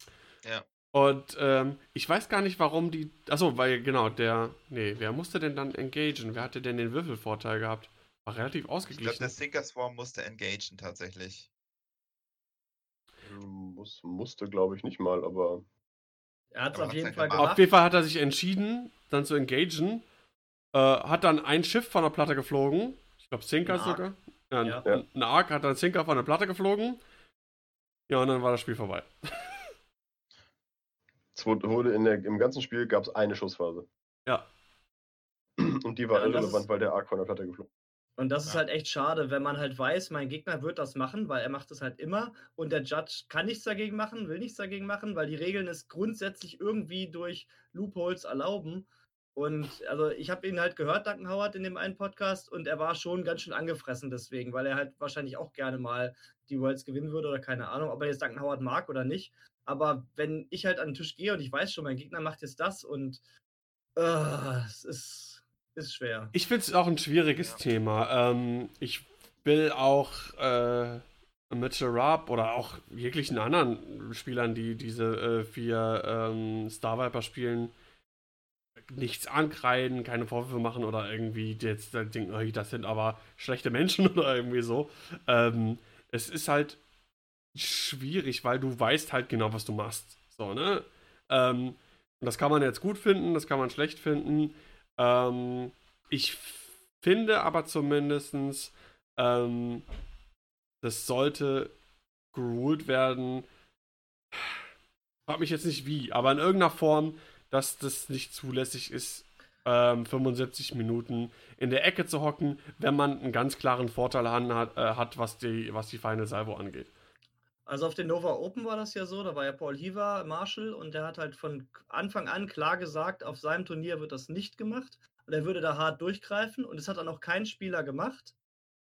Und ähm, ich weiß gar nicht, warum die. Achso, weil genau, der. Nee, wer musste denn dann engagen? Wer hatte denn den Würfelvorteil gehabt? War relativ Ich glaube, ausgeglichen. der Sinker Swarm musste engagen tatsächlich. Muss, musste, glaube ich, nicht mal, aber er hat es auf jeden Fall gemacht. Auf jeden Fall hat er sich entschieden, dann zu engagen. Äh, hat dann ein Schiff von der Platte geflogen. Ich glaube, Ark. sogar. Ja, ein, Ja. Ein Ark hat dann Sinker von der Platte geflogen. Ja, und dann war das Spiel vorbei. es wurde in der, im ganzen Spiel gab es eine Schussphase. Ja. Und die war Ja, irrelevant, weil der Arc von der Platte geflogen Und das ist Ja. halt echt schade, wenn man halt weiß, mein Gegner wird das machen, weil er macht es halt immer und der Judge kann nichts dagegen machen, will nichts dagegen machen, weil die Regeln es grundsätzlich irgendwie durch Loopholes erlauben. Und also ich habe ihn halt gehört, Duncan Howard, in dem einen Podcast und er war schon ganz schön angefressen deswegen, weil er halt wahrscheinlich auch gerne mal die Worlds gewinnen würde oder keine Ahnung, ob er jetzt Duncan Howard mag oder nicht. Aber wenn ich halt an den Tisch gehe und ich weiß schon, mein Gegner macht jetzt das und äh, es ist, ist schwer. Ich finde es auch ein schwieriges Ja. Thema. Ähm, ich will auch äh, Mitchell Rapp oder auch jeglichen anderen Spielern, die diese äh, vier ähm, Star Viper spielen, nichts ankreiden, keine Vorwürfe machen oder irgendwie jetzt denken, oh, das sind aber schlechte Menschen oder irgendwie so. Ähm, es ist halt schwierig, weil du weißt halt genau, was du machst. So, ne? Ähm, und das kann man jetzt gut finden, das kann man schlecht finden. Ähm, ich finde aber zumindestens, ähm, das sollte geruled werden. Frag mich jetzt nicht wie, aber in irgendeiner Form, dass das nicht zulässig ist, ähm, 75 Minuten in der Ecke zu hocken, wenn man einen ganz klaren Vorteil hat, äh, hat, was die, was die Final Salvo angeht. Also auf den Nova Open war das ja so, da war ja Paul Heaver Marshall und der hat halt von Anfang an klar gesagt, auf seinem Turnier wird das nicht gemacht und er würde da hart durchgreifen und es hat dann auch kein Spieler gemacht.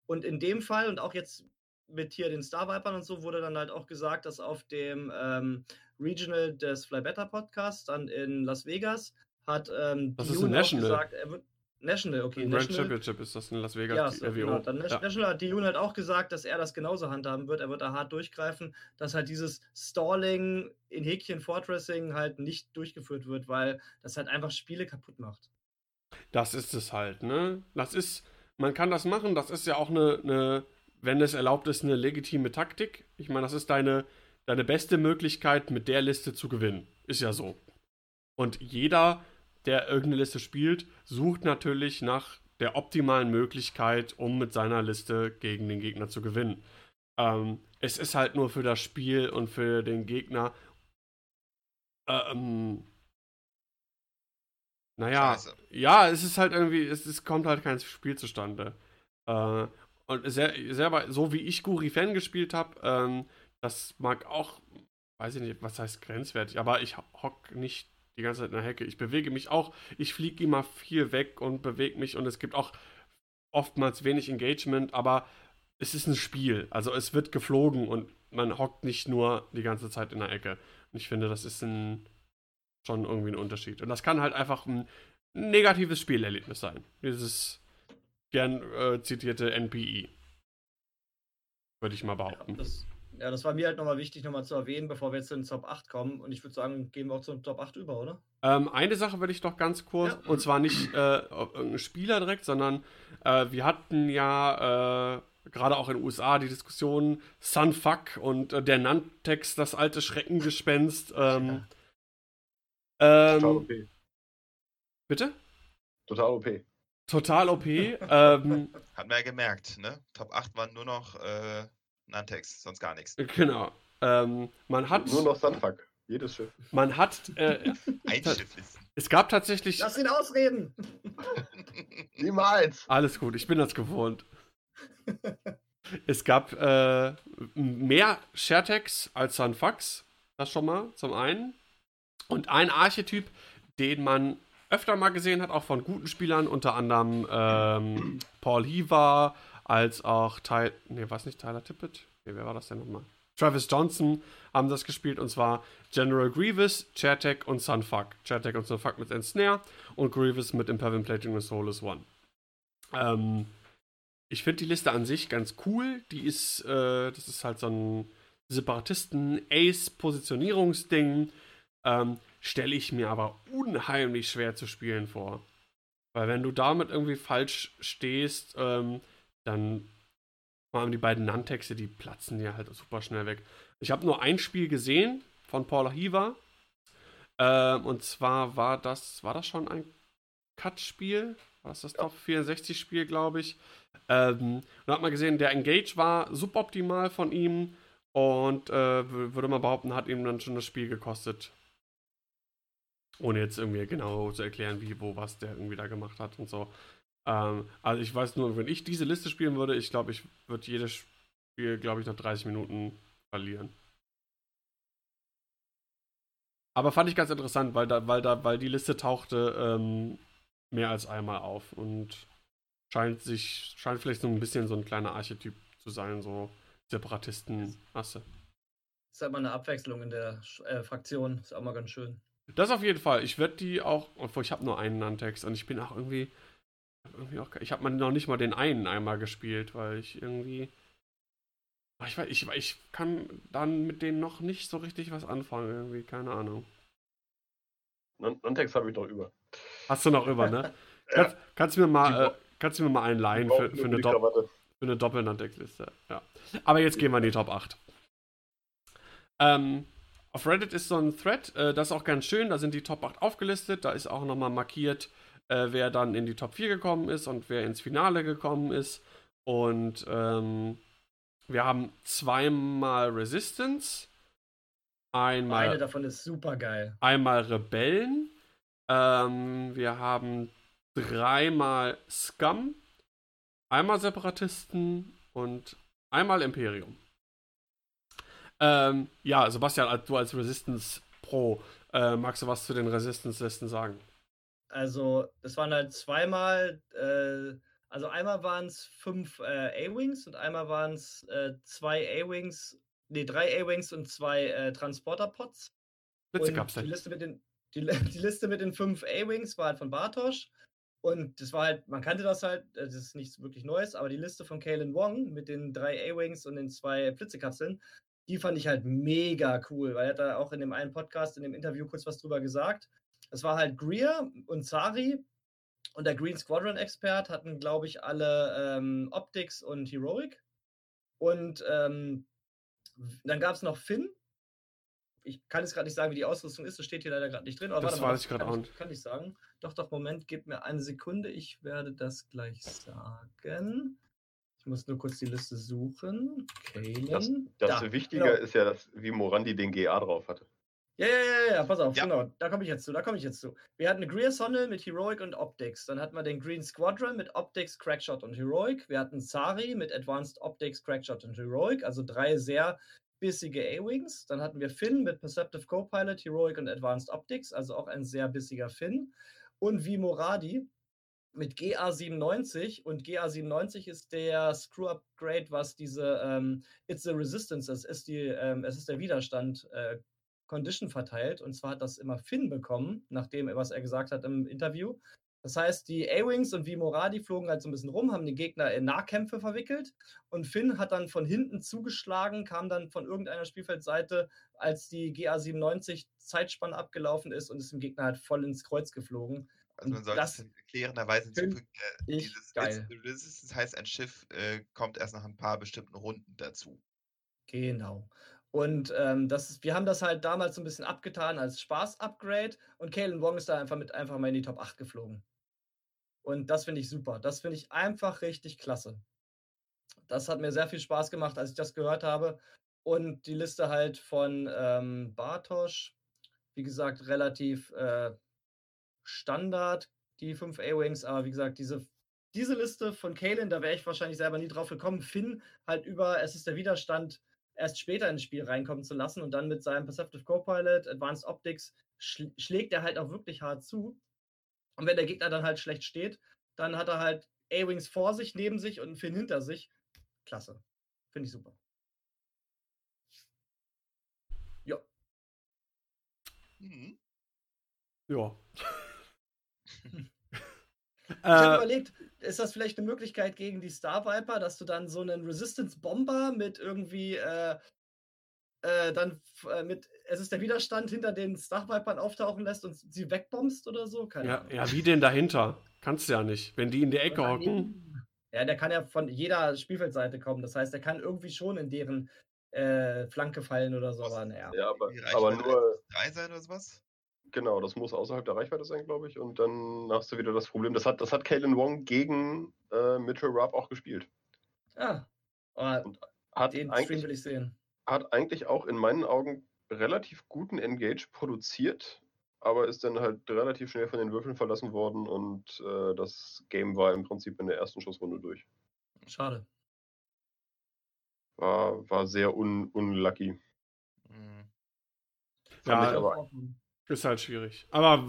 Und in dem Fall und auch jetzt mit hier den Star Vipern und so wurde dann halt auch gesagt, dass auf dem ähm, Regional des Fly Better Podcasts dann in Las Vegas hat ähm, Das ist National. gesagt, er wird National, okay, Ein Grand National. Championship ist das in Las Vegas, Ja, die so, genau. Dann Ja. National hat Dune halt auch gesagt, dass er das genauso handhaben wird. Er wird da hart durchgreifen, dass halt dieses Stalling in Häkchen Fortressing halt nicht durchgeführt wird, weil das halt einfach Spiele kaputt macht. Das ist es halt, ne? Das ist, man kann das machen, das ist ja auch eine, eine wenn es erlaubt ist, eine legitime Taktik. Ich meine, das ist deine, deine beste Möglichkeit, mit der Liste zu gewinnen. Ist ja so. Und jeder, der irgendeine Liste spielt, sucht natürlich nach der optimalen Möglichkeit, um mit seiner Liste gegen den Gegner zu gewinnen. Ähm, es ist halt nur für das Spiel und für den Gegner. Ähm, naja, Scheiße. ja, es ist halt irgendwie, es, es kommt halt kein Spiel zustande. Äh, und sehr, selber, so wie ich Guri-Fan gespielt habe, ähm, das mag auch, weiß ich nicht, was heißt grenzwertig, aber ich hock nicht die ganze Zeit in der Hecke. Ich bewege mich auch, ich fliege immer viel weg und bewege mich und es gibt auch oftmals wenig Engagement, aber es ist ein Spiel. Also es wird geflogen und man hockt nicht nur die ganze Zeit in der Ecke. Und ich finde, das ist ein, schon irgendwie ein Unterschied. Und das kann halt einfach ein negatives Spielerlebnis sein. Dieses gern äh, zitierte NPI. Würde ich mal Ja behaupten. das, ja, das war mir halt nochmal wichtig, nochmal zu erwähnen, bevor wir jetzt zu den Top 8 kommen. Und ich würde sagen, gehen wir auch zum Top 8 über, oder? Ähm, eine Sache würde ich doch ganz kurz, Ja. und zwar nicht äh, auf irgendeinen Spieler direkt, sondern äh, wir hatten ja äh, gerade auch in den USA die Diskussion Sunfuck und äh, der Nantex, das alte Schreckengespenst. Ähm, Total ähm, OP. bitte? Total OP. Total OP. ähm, Hat man ja gemerkt, ne? Top 8 waren nur noch äh, Nantex, sonst gar nichts. genau. Ähm, man hat. Nur noch Sunfuck. Jedes Schiff. Man hat. Äh, Einschifflisten. es gab tatsächlich. Lass ihn ausreden! Niemals! Alles gut, ich bin das gewohnt. es gab äh, mehr Sharetex als Sunfax. Das schon mal, zum einen. Und ein Archetyp, den man öfter mal gesehen hat, auch von guten Spielern, unter anderem ähm, Paul Heaver, als auch Tyler. Nee, was nicht Tyler Tippett? Nee, wer war das denn nochmal? Travis Johnson haben das gespielt und zwar General Grievous, Chairtech und Sunfuck. Chairtech und Sunfuck mit Ensnare und Grievous mit Imperium Plating und Soulless One. Ähm, ich finde die Liste an sich ganz cool. Die ist, äh, das ist halt so ein Separatisten-Ace-Positionierungsding. Ähm, Stelle ich mir aber unheimlich schwer zu spielen vor. Weil wenn du damit irgendwie falsch stehst, ähm, dann vor allem die beiden Nantexte, die platzen dir halt super schnell weg. Ich habe nur ein Spiel gesehen von Paula Hiva. Ähm, und zwar war das, war das schon ein Cut-Spiel? War das das Top 64-Spiel, glaube ich? Ähm, und da hat man gesehen, der Engage war suboptimal von ihm und äh, würde man behaupten, hat ihm dann schon das Spiel gekostet. Ohne jetzt irgendwie genau zu erklären, wie, wo, was der irgendwie da gemacht hat und so. Ähm, also ich weiß nur, wenn ich diese Liste spielen würde, ich glaube, ich würde jedes Spiel, glaube ich, nach 30 Minuten verlieren. Aber fand ich ganz interessant, weil da, weil da, weil die Liste tauchte ähm, mehr als einmal auf und scheint sich, scheint vielleicht so ein bisschen so ein kleiner Archetyp zu sein, so Separatisten-Asse. Ist halt mal eine Abwechslung in der äh, Fraktion, ist auch mal ganz schön. Das auf jeden Fall. Ich werde die auch, obwohl ich habe nur einen Nantex und ich bin auch irgendwie, irgendwie auch, ich habe noch nicht mal den einen einmal gespielt, weil ich irgendwie, ich weiß, ich, ich kann dann mit denen noch nicht so richtig was anfangen, irgendwie, keine Ahnung. Nantex habe ich noch über. Hast du noch über, ne? ja. kannst, kannst, du mir mal, äh, kannst du mir mal einen leihen für, für, eine Dopp für eine Doppel-Nantex-Liste? Ja. Aber jetzt gehen wir in die Top 8. Ähm, auf Reddit ist so ein Thread, äh, das ist auch ganz schön, da sind die Top 8 aufgelistet, da ist auch nochmal markiert, äh, wer dann in die Top 4 gekommen ist und wer ins Finale gekommen ist. Und ähm, wir haben zweimal Resistance, einmal. Eine davon ist super geil. Einmal Rebellen, ähm, wir haben dreimal Scum, einmal Separatisten und einmal Imperium. Ähm, ja, Sebastian, du als Resistance Pro, äh, magst du was zu den Resistance-Listen sagen? Also, es waren halt zweimal, äh, also einmal waren es fünf äh, A-Wings und einmal waren es äh, zwei A-Wings, nee, drei A-Wings und zwei äh, Transporter-Pods. Blitze gab's die Liste mit den die, die Liste mit den fünf A-Wings war halt von Bartosch. Und das war halt, man kannte das halt, das ist nichts wirklich Neues, aber die Liste von Kalen Wong mit den drei A-Wings und den zwei Blitzekapseln, die fand ich halt mega cool, weil er hat da auch in dem einen Podcast, in dem Interview kurz was drüber gesagt. Es war halt Greer und Sari und der Green Squadron Expert hatten, glaube ich, alle ähm, Optics und Heroic. Und ähm, dann gab es noch Finn. Ich kann jetzt gerade nicht sagen, wie die Ausrüstung ist, das steht hier leider gerade nicht drin. Aber das weiß ich gerade auch nicht. Kann ich sagen. Doch, doch, Moment, gib mir eine Sekunde. Ich werde das gleich sagen. Ich muss nur kurz die Liste suchen. Kalen. Das, das da, Wichtige genau. ist ja, dass, wie Morandi den GA drauf hatte. Ja, ja, ja, ja, pass auf, ja. genau. Da komme ich jetzt zu, da komme ich jetzt zu. Wir hatten eine Greer Sonnel mit Heroic und Optics. Dann hatten wir den Green Squadron mit Optics, Crackshot und Heroic. Wir hatten Sari mit Advanced Optics, Crackshot und Heroic. Also drei sehr bissige A-Wings. Dann hatten wir Finn mit Perceptive Copilot, Heroic und Advanced Optics. Also auch ein sehr bissiger Finn. Und wie Moradi mit GA97 und GA97 ist der Screw-Upgrade, was diese ähm, It's the Resistance, es ist, die, ähm, es ist der Widerstand äh, Condition verteilt. Und zwar hat das immer Finn bekommen, nachdem, was er gesagt hat im Interview. Das heißt, die A-Wings und wie Moradi flogen halt so ein bisschen rum, haben den Gegner in Nahkämpfe verwickelt. Und Finn hat dann von hinten zugeschlagen, kam dann von irgendeiner Spielfeldseite, als die GA97 Zeitspanne abgelaufen ist und ist dem Gegner halt voll ins Kreuz geflogen. Also man sollte erklärenderweise hinzufügen, äh, dieses geil. Resistance heißt, ein Schiff äh, kommt erst nach ein paar bestimmten Runden dazu. Genau. Und ähm, das, wir haben das halt damals so ein bisschen abgetan als Spaß-Upgrade und Kalen Wong ist da einfach mit einfach mal in die Top 8 geflogen. Und das finde ich super. Das finde ich einfach richtig klasse. Das hat mir sehr viel Spaß gemacht, als ich das gehört habe. Und die Liste halt von ähm, Bartosch, wie gesagt, relativ äh, Standard, die fünf A-Wings. Aber wie gesagt, diese, diese Liste von Kalen, da wäre ich wahrscheinlich selber nie drauf gekommen. Finn halt über, es ist der Widerstand, erst später ins Spiel reinkommen zu lassen und dann mit seinem Perceptive Copilot, Advanced Optics, schl schlägt er halt auch wirklich hart zu. Und wenn der Gegner dann halt schlecht steht, dann hat er halt A-Wings vor sich, neben sich und einen Finn hinter sich. Klasse. Finde ich super. Ja. Mhm. Ja. Ich habe äh, überlegt, ist das vielleicht eine Möglichkeit gegen die Star Viper, dass du dann so einen Resistance Bomber mit irgendwie äh, äh, dann äh, mit es ist der Widerstand hinter den Star Vipern auftauchen lässt und sie wegbombst oder so? Keine ja, Ahnung. ja, wie denn dahinter? Kannst du ja nicht. Wenn die in der Ecke hocken. Ja, der kann ja von jeder Spielfeldseite kommen. Das heißt, der kann irgendwie schon in deren äh, Flanke fallen oder so. Was- Aber naja. Ja, aber, aber nur, Drei sein oder sowas? Genau, das muss außerhalb der Reichweite sein, glaube ich. Und dann hast du wieder das Problem. Das hat, das hat Kalen Wong gegen äh, Mitchell Rupp auch gespielt. Ah, oh, Hat den Stream eigentlich, will ich sehen. hat eigentlich auch in meinen Augen relativ guten Engage produziert, aber ist dann halt relativ schnell von den Würfeln verlassen worden und äh, das Game war im Prinzip in der ersten Schussrunde durch. Schade. War, war sehr un, unlucky. Mhm. Fand Ja, ich aber Ist halt schwierig. Aber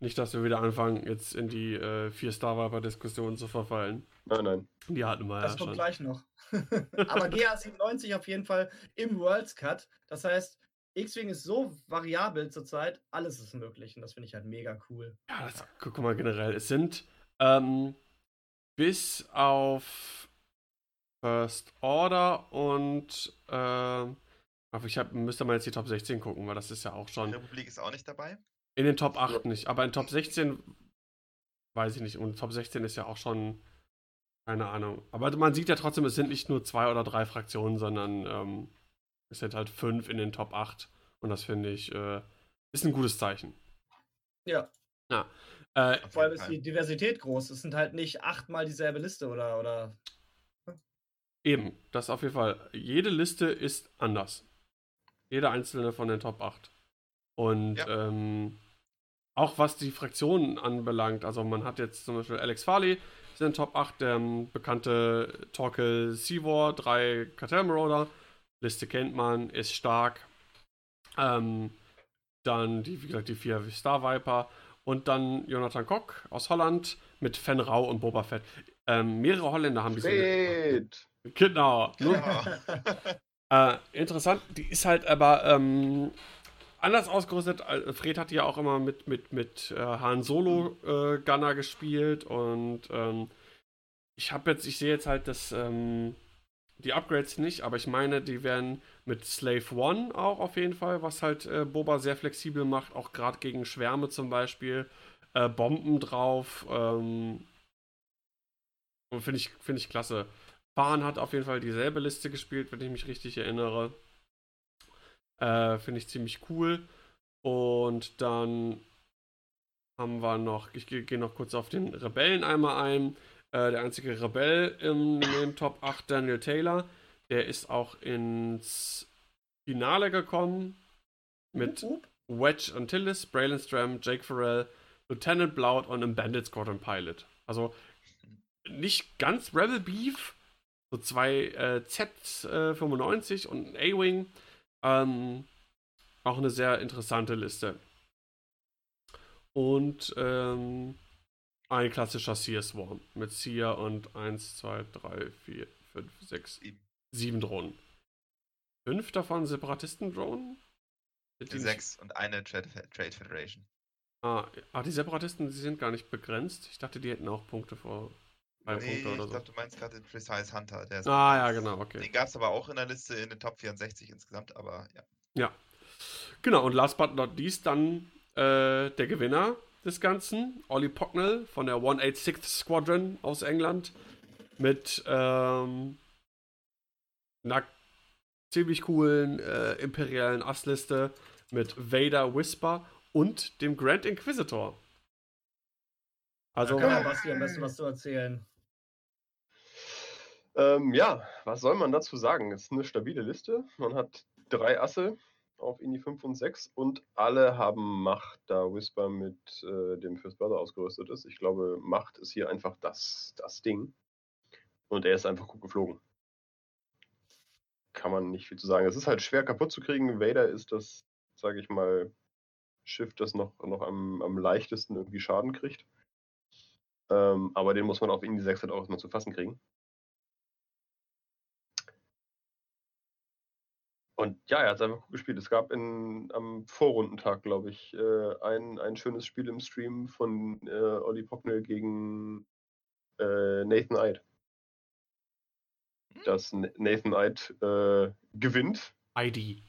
nicht, dass wir wieder anfangen, jetzt in die äh, Vier-Star-Viper-Diskussion zu verfallen. Nein, nein. Die hatten wir Das ja kommt schon. gleich noch. Aber GA97 auf jeden Fall im Worlds Cut. Das heißt, X-Wing ist so variabel zurzeit, alles ist möglich. Und das finde ich halt mega cool. Ja, das, guck mal generell. Es sind ähm, bis auf First Order und äh, aber ich hab, müsste mal jetzt die Top 16 gucken, weil das ist ja auch Die schon Republik ist auch nicht dabei. in den Top 8 nicht. Aber in Top 16 weiß ich nicht. Und Top 16 ist ja auch schon keine Ahnung. Aber man sieht ja trotzdem, es sind nicht nur zwei oder drei Fraktionen, sondern ähm, es sind halt fünf in den Top 8. Und das finde ich äh, ist ein gutes Zeichen. Ja, Äh, Auf vor allem ist die Diversität groß. Es sind halt nicht achtmal dieselbe Liste oder, oder Eben, das auf jeden Fall. Jede Liste ist anders. Jede einzelne von den Top 8. Und Ja. ähm, auch was die Fraktionen anbelangt, also man hat jetzt zum Beispiel Alex Farley, ist in den Top 8, der ähm, bekannte Torkel Seawar, drei Cartel Marauder. Liste kennt man, ist stark. Ähm, dann, die, wie gesagt, die vier Star Viper. Und dann Jonathan Koch aus Holland mit Fen Rau und Boba Fett. Ähm, mehrere Holländer haben diese. Genau. Ja. äh, interessant, die ist halt aber ähm, anders ausgerüstet. Fred hat ja auch immer mit, mit, mit äh, Han Solo äh, Gunner gespielt und ähm, ich habe jetzt, ich sehe jetzt halt das, ähm, die Upgrades nicht, aber ich meine, die werden mit Slave One auch auf jeden Fall, was halt äh, Boba sehr flexibel macht, auch gerade gegen Schwärme zum Beispiel, äh, Bomben drauf. Ähm, Finde ich, find ich klasse. Fahren hat auf jeden Fall dieselbe Liste gespielt, wenn ich mich richtig erinnere. Äh, Finde ich ziemlich cool. Und dann haben wir noch, ich gehe geh noch kurz auf den Rebellen einmal ein. Äh, der einzige Rebell im, den Top 8, Daniel Taylor, der ist auch ins Finale gekommen mit. Wedge Antilles, Braylon Stram, Jake Farrell, Lieutenant Blount und einem Bandit Squadron Pilot. Also nicht ganz Rebel Beef, so zwei äh, Z95 und ein A-Wing. Ähm, auch eine sehr interessante Liste. Und ähm, ein klassischer Seer Swarm mit Seer und 1, 2, 3, 4, 5, 6, Sieben. 7 Drohnen. Fünf davon Separatisten-Drohnen? Sechs und eine Trade, Trade Federation. Ah, ah, die Separatisten, die sind gar nicht begrenzt. Ich dachte, die hätten auch Punkte vor Nee, Punkte oder ich so. glaube, du meinst gerade den Precise Hunter. Der ist Ah, ja, genau, okay. Den gab es aber auch in der Liste in den Top 64 insgesamt, aber ja. Ja. Genau, und last but not least dann äh, der Gewinner des Ganzen, Ollie Pocknell von der 186th Squadron aus England mit ähm, einer ziemlich coolen äh, imperialen Assliste mit Vader Whisper und dem Grand Inquisitor. Also, der Basti am besten was zu erzählen. Ähm, ja, was soll man dazu sagen? Es ist eine stabile Liste. Man hat drei Asse auf Indie 5 und 6 und alle haben Macht, da Whisper mit äh, dem First Brother ausgerüstet ist. Ich glaube, Macht ist hier einfach das, das Ding. Und er ist einfach gut geflogen. Kann man nicht viel zu sagen. Es ist halt schwer kaputt zu kriegen. Vader ist das, sage ich mal, Schiff, das noch, noch am, am leichtesten irgendwie Schaden kriegt. Ähm, aber den muss man auf Indie 6 halt auch erstmal zu fassen kriegen. Und ja, er hat es einfach gut gespielt. Es gab in, am Vorrundentag, glaube ich, äh, ein, ein schönes Spiel im Stream von äh, Olli Pocknell gegen äh, Nathan Eid. Dass N- Nathan Eid äh, gewinnt. ID.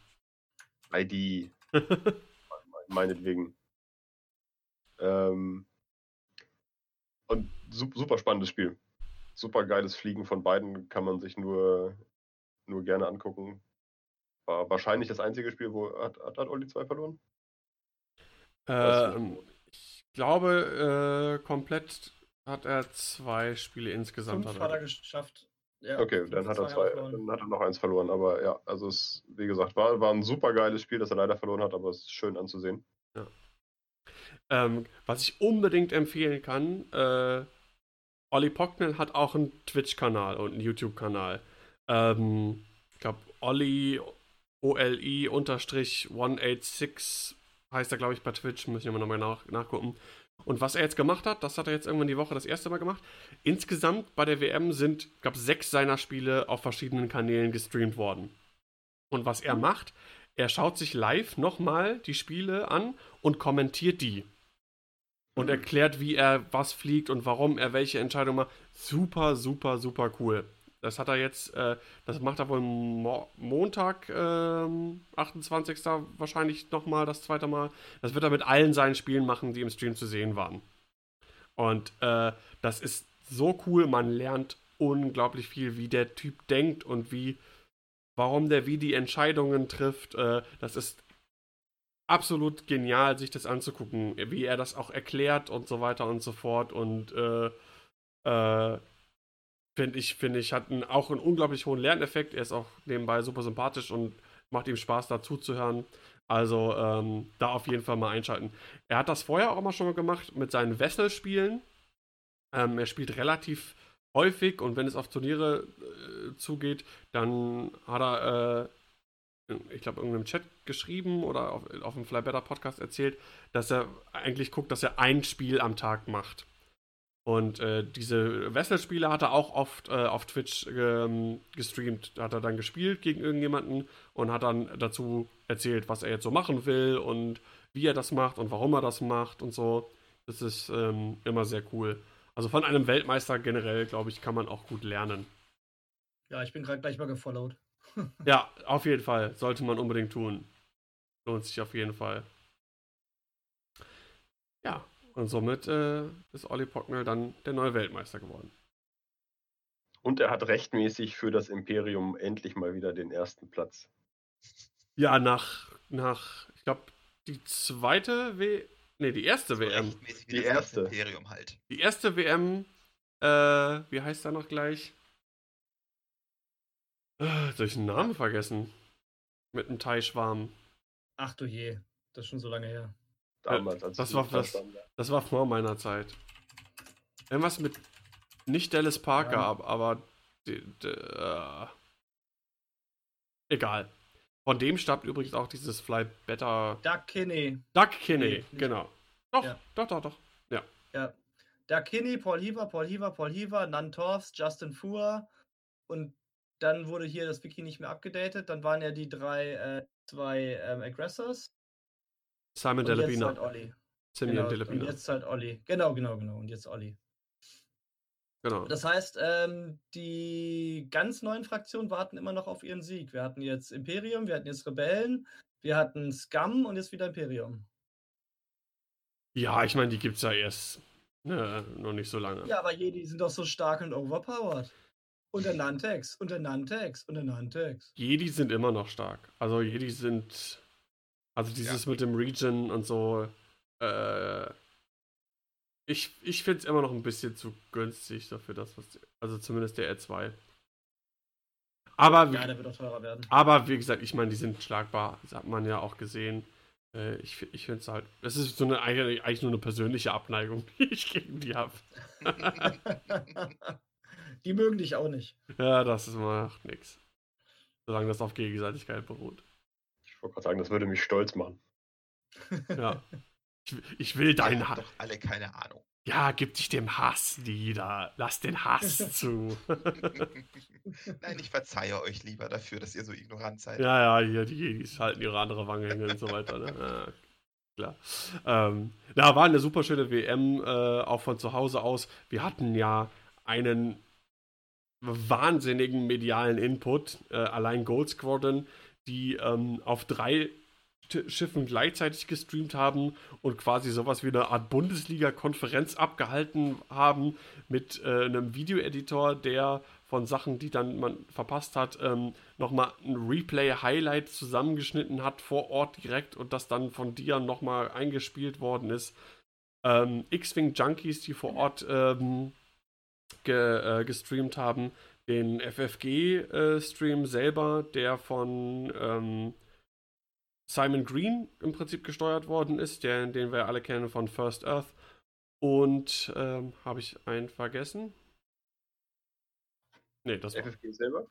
ID, meinetwegen. Ähm, und su super spannendes Spiel. Super geiles Fliegen von beiden kann man sich nur, nur gerne angucken. War wahrscheinlich das einzige Spiel, wo hat, hat, hat Olli 2 verloren? Noch? ich glaube, äh, komplett hat er zwei Spiele insgesamt. Fünf Hat er geschafft. Ja, Okay, dann hat er zwei dann hat er noch eins verloren. Aber ja, also es, wie gesagt, war, war ein super geiles Spiel, das er leider verloren hat, aber es ist schön anzusehen. Ähm, was ich unbedingt empfehlen kann, äh, Olli Pocknell hat auch einen Twitch-Kanal und einen YouTube-Kanal. Ähm, ich glaube, Olli OLI unterstrich 186 heißt er, glaube ich, bei Twitch. Müssen wir mal nochmal nach, nachgucken. Und was er jetzt gemacht hat, das hat er jetzt irgendwann die Woche das erste Mal gemacht. Insgesamt bei der WM sind, ich glaube, sechs seiner Spiele auf verschiedenen Kanälen gestreamt worden. Und was er macht, er schaut sich live nochmal die Spiele an und kommentiert die. Und erklärt, wie er was fliegt und warum er welche Entscheidung macht. Super, super, super cool. Das hat er jetzt, äh, das macht er wohl Mo Montag, ähm, 28. wahrscheinlich nochmal, das zweite Mal. Das wird er mit allen seinen Spielen machen, die im Stream zu sehen waren. Und äh, das ist so cool, man lernt unglaublich viel, wie der Typ denkt und wie, warum der wie die Entscheidungen trifft. Äh, das ist absolut genial, sich das anzugucken, wie er das auch erklärt und so weiter und so fort. Und äh, äh, finde ich, finde ich, hat einen, auch einen unglaublich hohen Lerneffekt. Er ist auch nebenbei super sympathisch und macht ihm Spaß, dazu zu hören. Also ähm, da auf jeden Fall mal einschalten. Er hat das vorher auch mal schon mal gemacht mit seinen Wesselspielen. Ähm, er spielt relativ häufig und wenn es auf Turniere äh, zugeht, dann hat er, äh, ich glaube, irgendeinem Chat geschrieben oder auf, auf dem Fly Better Podcast erzählt, dass er eigentlich guckt, dass er ein Spiel am Tag macht. Und äh, diese Wesselspiele hat er auch oft äh, auf Twitch ähm, gestreamt. Da hat er dann gespielt gegen irgendjemanden und hat dann dazu erzählt, was er jetzt so machen will und wie er das macht und warum er das macht und so. Das ist ähm, immer sehr cool. Also von einem Weltmeister generell, glaube ich, kann man auch gut lernen. Ja, ich bin gerade gleich mal gefollowt. Ja, auf jeden Fall. Sollte man unbedingt tun. Lohnt sich auf jeden Fall. Ja, und somit äh, ist Olli Pocknell dann der neue Weltmeister geworden. Und er hat rechtmäßig für das Imperium endlich mal wieder den ersten Platz. Ja, nach, nach ich glaube, die zweite W. Nee, die erste So WM. rechtmäßig wie Die erste. Imperium halt. Die erste WM, äh, wie heißt er noch gleich? Äh, soll ich den Namen vergessen? Mit einem Thai-Schwarm. Ach du je, das ist schon so lange her. Damals, als das ich war das-. Das war vor meiner Zeit. Irgendwas mit. Nicht Dallas Parker, Ja. ab- aber. die- die, äh, egal. Von dem stammt übrigens auch dieses Fly Better. Doug Kinney. Doug Kinney, Nee, genau. Doch, Ja. doch, doch, doch. Ja. Doug Kinney, Paul Heaver, Paul Heaver, Paul Heaver, Nan Torfs, Justin Fuhr und dann wurde hier das Wiki nicht mehr abgedatet. Dann waren ja die drei, äh, zwei ähm, Aggressors. Simon Und jetzt Delapina. halt Olli. Simeon Genau, und Delapina. jetzt halt Olli. Genau, genau, genau. Und jetzt Olli. Genau. Das heißt, ähm, die ganz neuen Fraktionen warten immer noch auf ihren Sieg. Wir hatten jetzt Imperium, wir hatten jetzt Rebellen, wir hatten Scum und jetzt wieder Imperium. Ja, ich meine, die gibt's ja erst ne, noch nicht so lange. Ja, aber Jedi sind doch so stark und overpowered. Und der Nantex, und der Nantex, und der Nantex. Jedi sind immer noch stark. Also Jedi sind. Also dieses mit dem Region und so. Äh, Ich, ich finde es immer noch ein bisschen zu günstig dafür, das, was. Also zumindest der R2. Aber, Ja, der wird auch teurer werden. aber wie gesagt, ich meine, die sind schlagbar. Das hat man ja auch gesehen. Äh, Ich, ich finde es halt. Das ist so eine, eigentlich eigentlich nur eine persönliche Abneigung, die ich gegen die habe. Die mögen dich auch nicht. Ja, das ist, macht nichts. Solange das auf Gegenseitigkeit beruht. Ich wollte gerade sagen, das würde mich stolz machen. Ja. Ich, ich will Wir deinen haben Hass. doch alle keine Ahnung. Ja, gib dich dem Hass nieder. Lass den Hass zu. Nein, ich verzeihe euch lieber dafür, dass ihr so ignorant seid. Ja, ja, hier, die Jedis halten ihre andere Wange hin und so weiter. Ne? Ja, klar. Ähm, da war eine super schöne WM, äh, auch von zu Hause aus. Wir hatten ja einen wahnsinnigen medialen Input. Äh, allein Gold Squadron, die ähm, auf drei Schiffen gleichzeitig gestreamt haben und quasi sowas wie eine Art Bundesliga-Konferenz abgehalten haben mit äh, einem Videoeditor, der von Sachen, die dann man verpasst hat, ähm, nochmal ein Replay-Highlight zusammengeschnitten hat vor Ort direkt und das dann von Dian nochmal eingespielt worden ist. Ähm, X-Wing Junkies, die vor Ort ähm, ge, äh, gestreamt haben, den FFG-Stream selber, der von ähm, Simon Green im Prinzip gesteuert worden ist, der, den wir alle kennen von First Earth. Und ähm, habe ich einen vergessen? Nee, das war. FFG selber?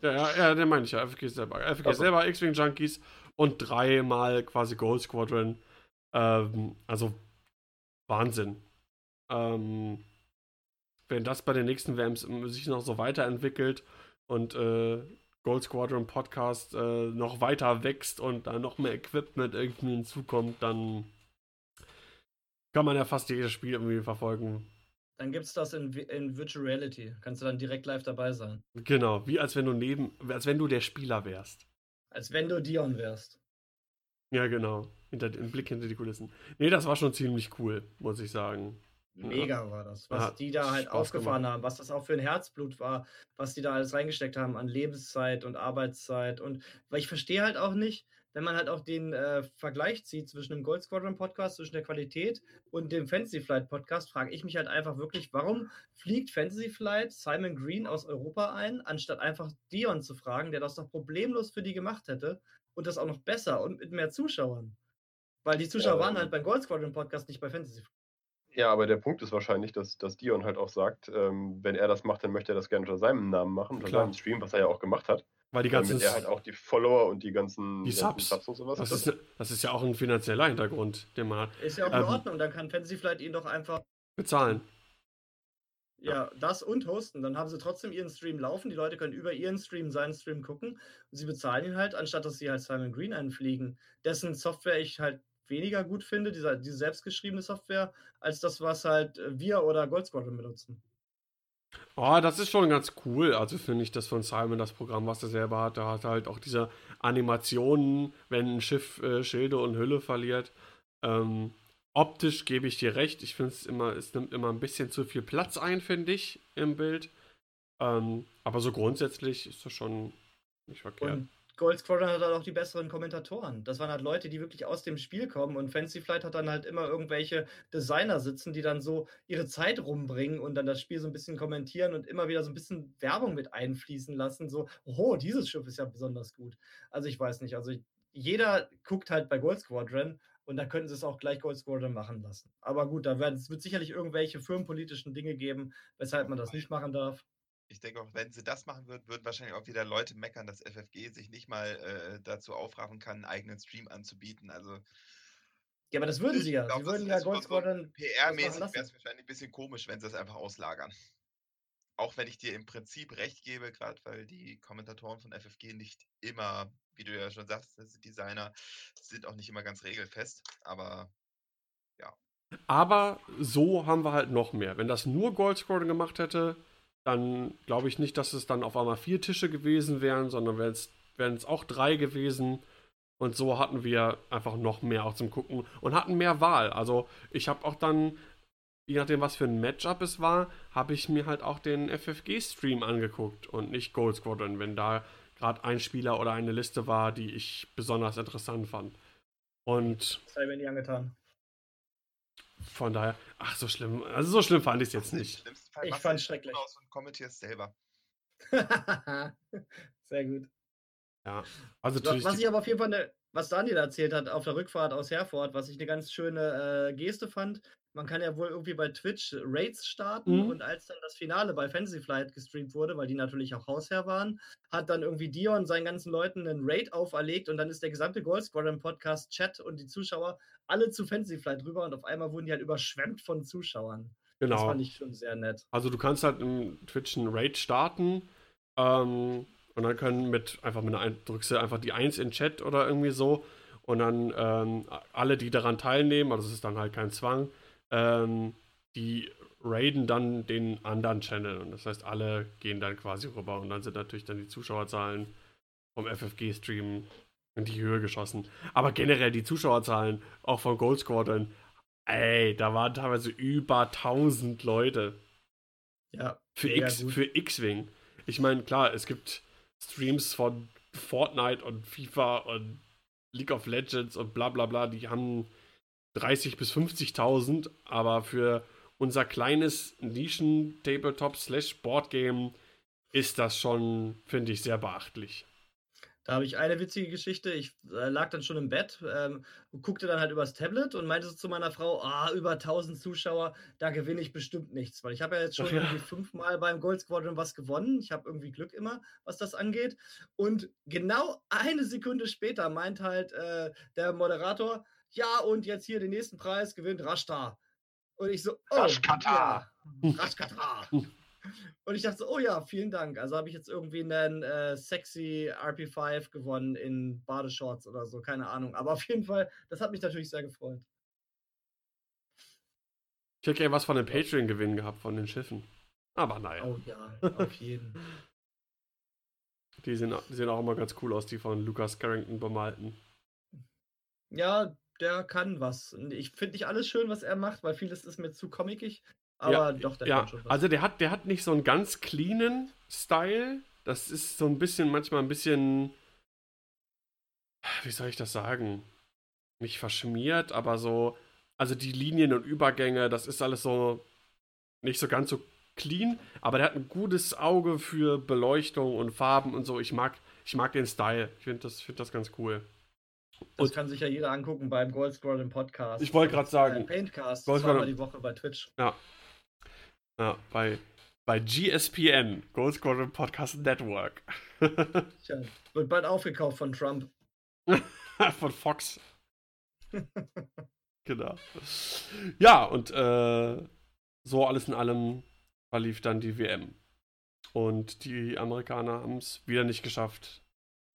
Ja, ja, ja, den meine ich ja, FFG selber. FFG Also. selber, X-Wing Junkies und dreimal quasi Gold Squadron. Ähm, also Wahnsinn. Ähm, wenn das bei den nächsten WMs sich noch so weiterentwickelt und äh, Gold Squadron Podcast äh, noch weiter wächst und da noch mehr Equipment irgendwie hinzukommt, dann kann man ja fast jedes Spiel irgendwie verfolgen. Dann gibt es das in, in Virtual Reality. Kannst du dann direkt live dabei sein. Genau, wie als wenn du neben, als wenn du der Spieler wärst. Als wenn du Dion wärst. Ja, genau. Hinter, den Blick hinter die Kulissen. Nee, das war schon ziemlich cool, muss ich sagen. Mega war das. Was Hat die da halt Spaß aufgefahren gemacht. haben, was das auch für ein Herzblut war, was die da alles reingesteckt haben an Lebenszeit und Arbeitszeit. Und weil ich verstehe halt auch nicht, wenn man halt auch den äh, Vergleich zieht zwischen dem Gold Squadron Podcast, zwischen der Qualität und dem Fantasy Flight Podcast, frage ich mich halt einfach wirklich, warum fliegt Fantasy Flight Simon Green aus Europa ein, anstatt einfach Dion zu fragen, der das doch problemlos für die gemacht hätte und das auch noch besser und mit mehr Zuschauern. Weil die Zuschauer Ähm. waren halt beim Gold Squadron Podcast nicht bei Fantasy Flight. Ja, aber der Punkt ist wahrscheinlich, dass, dass Dion halt auch sagt, ähm, wenn er das macht, dann möchte er das gerne unter seinem Namen machen, unter Klar. seinem Stream, was er ja auch gemacht hat. Weil die ganzen. damit er halt auch die Follower und die ganzen, Die ganzen Subs. und sowas Das ist, das ist ja auch ein finanzieller Hintergrund, den man hat. Ist ja auch in Ähm. Ordnung, dann kann Fantasy Flight ihn doch einfach Bezahlen. Ja, das und hosten. Dann haben sie trotzdem ihren Stream laufen. Die Leute können über ihren Stream seinen Stream gucken. Und sie bezahlen ihn halt, anstatt dass sie halt Simon Green einfliegen. Dessen Software ich halt weniger gut finde, dieser, diese selbstgeschriebene Software, als das, was halt äh, wir oder Gold Squadron benutzen. Oh, das ist schon ganz cool. Also finde ich das von Simon, das Programm, was er selber hat. Da hat er halt auch diese Animationen, wenn ein Schiff äh, Schilde und Hülle verliert. Ähm, optisch gebe ich dir recht. Ich finde es immer, es nimmt immer ein bisschen zu viel Platz ein, finde ich, im Bild. Ähm, aber so grundsätzlich ist das schon nicht verkehrt. Und Gold Squadron hat halt auch die besseren Kommentatoren. Das waren halt Leute, die wirklich aus dem Spiel kommen. Und Fancy Flight hat dann halt immer irgendwelche Designer sitzen, die dann so ihre Zeit rumbringen und dann das Spiel so ein bisschen kommentieren und immer wieder so ein bisschen Werbung mit einfließen lassen. So, oh, dieses Schiff ist ja besonders gut. Also ich weiß nicht. Also jeder guckt halt bei Gold Squadron und da könnten sie es auch gleich Gold Squadron machen lassen. Aber gut, da wird es wird sicherlich irgendwelche firmenpolitischen Dinge geben, weshalb man das nicht machen darf. Ich denke auch, wenn sie das machen würden, würden wahrscheinlich auch wieder Leute meckern, dass FFG sich nicht mal äh, dazu aufraffen kann, einen eigenen Stream anzubieten. Also Ja, aber das würden sie ja. Glaub, sie das würden ja Gold Squadron PR-mäßig wäre es wahrscheinlich ein bisschen komisch, wenn sie es einfach auslagern. Auch wenn ich dir im Prinzip recht gebe, gerade weil die Kommentatoren von FFG nicht immer, wie du ja schon sagst, das sind Designer, sind auch nicht immer ganz regelfest. Aber Aber so haben wir halt noch mehr. Wenn das nur Gold Squadron gemacht hätte, dann glaube ich nicht, dass es dann auf einmal vier Tische gewesen wären, sondern wären es auch drei gewesen. Und so hatten wir einfach noch mehr auch zum Gucken und hatten mehr Wahl. Also ich habe auch dann, je nachdem, was für ein Matchup es war, habe ich mir halt auch den FFG-Stream angeguckt und nicht Gold Squadron, wenn da gerade ein Spieler oder eine Liste war, die ich besonders interessant fand. Und sei mir nie angetan. Von daher, ach, so schlimm. Also so schlimm fand ich es jetzt nicht. Fall Ich fand's den schrecklich. Aus und kommentierst selber. Sehr gut. Ja. Also Was, natürlich. was ich aber auf jeden Fall, ne, was Daniel erzählt hat auf der Rückfahrt aus Herford, was ich eine ganz schöne äh, Geste fand, man kann ja wohl irgendwie bei Twitch Raids starten Mhm. und als dann das Finale bei Fantasy Flight gestreamt wurde, weil die natürlich auch Hausherr waren, hat dann irgendwie Dion seinen ganzen Leuten einen Raid auferlegt und dann ist der gesamte Gold Squadron Podcast, Chat und die Zuschauer alle zu Fantasy Flight rüber und auf einmal wurden die halt überschwemmt von Zuschauern. Das genau. fand ich schon sehr nett. Also du kannst halt im Twitch einen Raid starten ähm, und dann können mit einfach mit einer ein- drückst du einfach die 1 in Chat oder irgendwie so und dann ähm, alle, die daran teilnehmen, also es ist dann halt kein Zwang, ähm, die raiden dann den anderen Channel und das heißt alle gehen dann quasi rüber und dann sind natürlich dann die Zuschauerzahlen vom FFG-Stream in die Höhe geschossen. Aber generell die Zuschauerzahlen auch von Gold Squadron, ey, da waren teilweise über 1000 Leute. Ja. Für X-Wing. Ich meine, klar, es gibt Streams von Fortnite und FIFA und League of Legends und bla bla bla, die haben 30 bis 50.000, aber für unser kleines Nischen-Tabletop-Slash-Board-Game ist das schon, finde ich, sehr beachtlich. Da habe ich eine witzige Geschichte. Ich äh, lag dann schon im Bett, ähm, guckte dann halt übers Tablet und meinte so zu meiner Frau, ah, über 1000 Zuschauer, da gewinne ich bestimmt nichts, weil ich habe ja jetzt schon ja. irgendwie fünfmal beim Gold Squadron was gewonnen. Ich habe irgendwie Glück immer, was das angeht. Und genau eine Sekunde später meint halt äh, der Moderator, ja, und jetzt hier den nächsten Preis gewinnt Rashta. Und ich so, oh, Rashkata. ja, Rashkata. Und ich dachte so, oh ja, vielen Dank. Also habe ich jetzt irgendwie einen äh, sexy RP5 gewonnen in Badeshorts oder so, keine Ahnung. Aber auf jeden Fall, das hat mich natürlich sehr gefreut. Ich hätte gerne was von den Patreon-Gewinnen gehabt, von den Schiffen. Aber naja, Oh ja, auf jeden. die, sehen, die sehen auch immer ganz cool aus, die von Lucas Carrington bemalten. Ja, der kann was. Ich finde nicht alles schön, was er macht, weil vieles ist mir zu comickig. Aber ja, doch, der ja, kann schon was. also der hat, der hat nicht so einen ganz cleanen Style. Das ist so ein bisschen, manchmal ein bisschen, wie soll ich das sagen? Nicht verschmiert, aber so, also die Linien und Übergänge, das ist alles so nicht so ganz so clean, aber der hat ein gutes Auge für Beleuchtung und Farben und so. Ich mag, ich mag den Style. Ich finde das, find das ganz cool. Das und- kann sich ja jeder angucken beim Gold Squadron Podcast. Ich wollte gerade sagen, Äh, Paintcast, Gold zweimal Squadron- die Woche bei Twitch. Ja, bei, bei GSPN, Gold Squadron Podcast Network. Tja, wird bald aufgekauft von Trump. Von Fox. genau. Ja, und äh, so alles in allem verlief dann die WM. Und die Amerikaner haben es wieder nicht geschafft,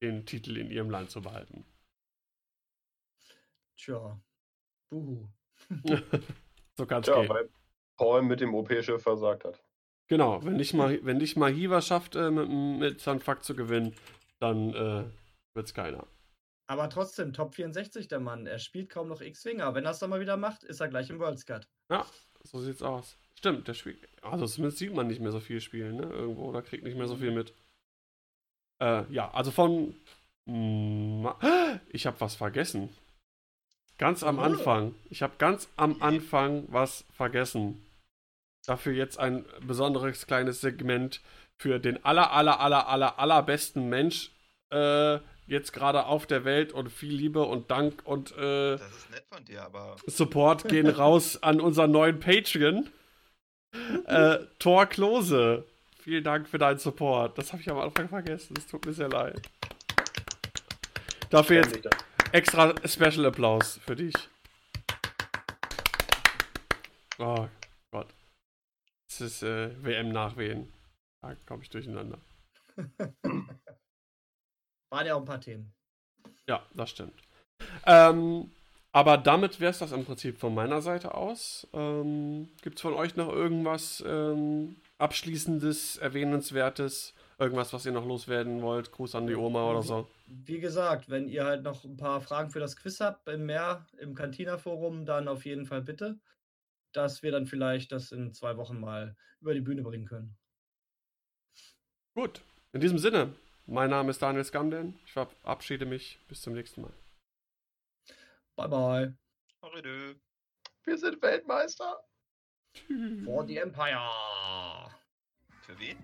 den Titel in ihrem Land zu behalten. Tja, buhu. so kann es Tja, gehen. weil Paul mit dem OP-Schiff versagt hat. Genau, wenn nicht mal, wenn nicht mal Hiva schafft, äh, mit, mit Sanfak zu gewinnen, dann äh, wird es keiner. Aber trotzdem, Top 64 der Mann. Er spielt kaum noch X-Wing, aber wenn er es dann mal wieder macht, ist er gleich im World Scut. So sieht's aus. Stimmt, der spielt. Also zumindest sieht man nicht mehr so viel spielen, ne? Irgendwo oder kriegt nicht mehr so viel mit. Äh, ja, also von. Ich habe was vergessen. Ganz am Oh. Anfang. Ich habe ganz am Anfang was vergessen. Dafür jetzt ein besonderes kleines Segment für den aller, aller, aller, aller, allerbesten Mensch äh, jetzt gerade auf der Welt und viel Liebe und Dank und äh, Das ist nett von dir, aber Support gehen raus an unseren neuen Patreon. Äh, Thor Klose. Vielen Dank für deinen Support. Das habe ich am Anfang vergessen. Es tut mir sehr leid. Dafür jetzt extra Special Applaus für dich. Oh Gott. Es ist äh, WM-Nachwehen. Da komme ich durcheinander. Waren ja auch ein paar Themen. Ja, das stimmt. Ähm, aber damit wäre es das im Prinzip von meiner Seite aus. Ähm, Gibt es von euch noch irgendwas ähm, Abschließendes, Erwähnenswertes? Irgendwas, was ihr noch loswerden wollt? Gruß an die Oma oder so. Wie gesagt, wenn ihr halt noch ein paar Fragen für das Quiz habt im Meer, im Cantina-Forum, dann auf jeden Fall bitte, dass wir dann vielleicht das in zwei Wochen mal über die Bühne bringen können. Gut, in diesem Sinne, mein Name ist Daniel Skamden. Ich verabschiede mich. Bis zum nächsten Mal. Bye bye. Horridö. Wir sind Weltmeister. For the Empire. Für wen?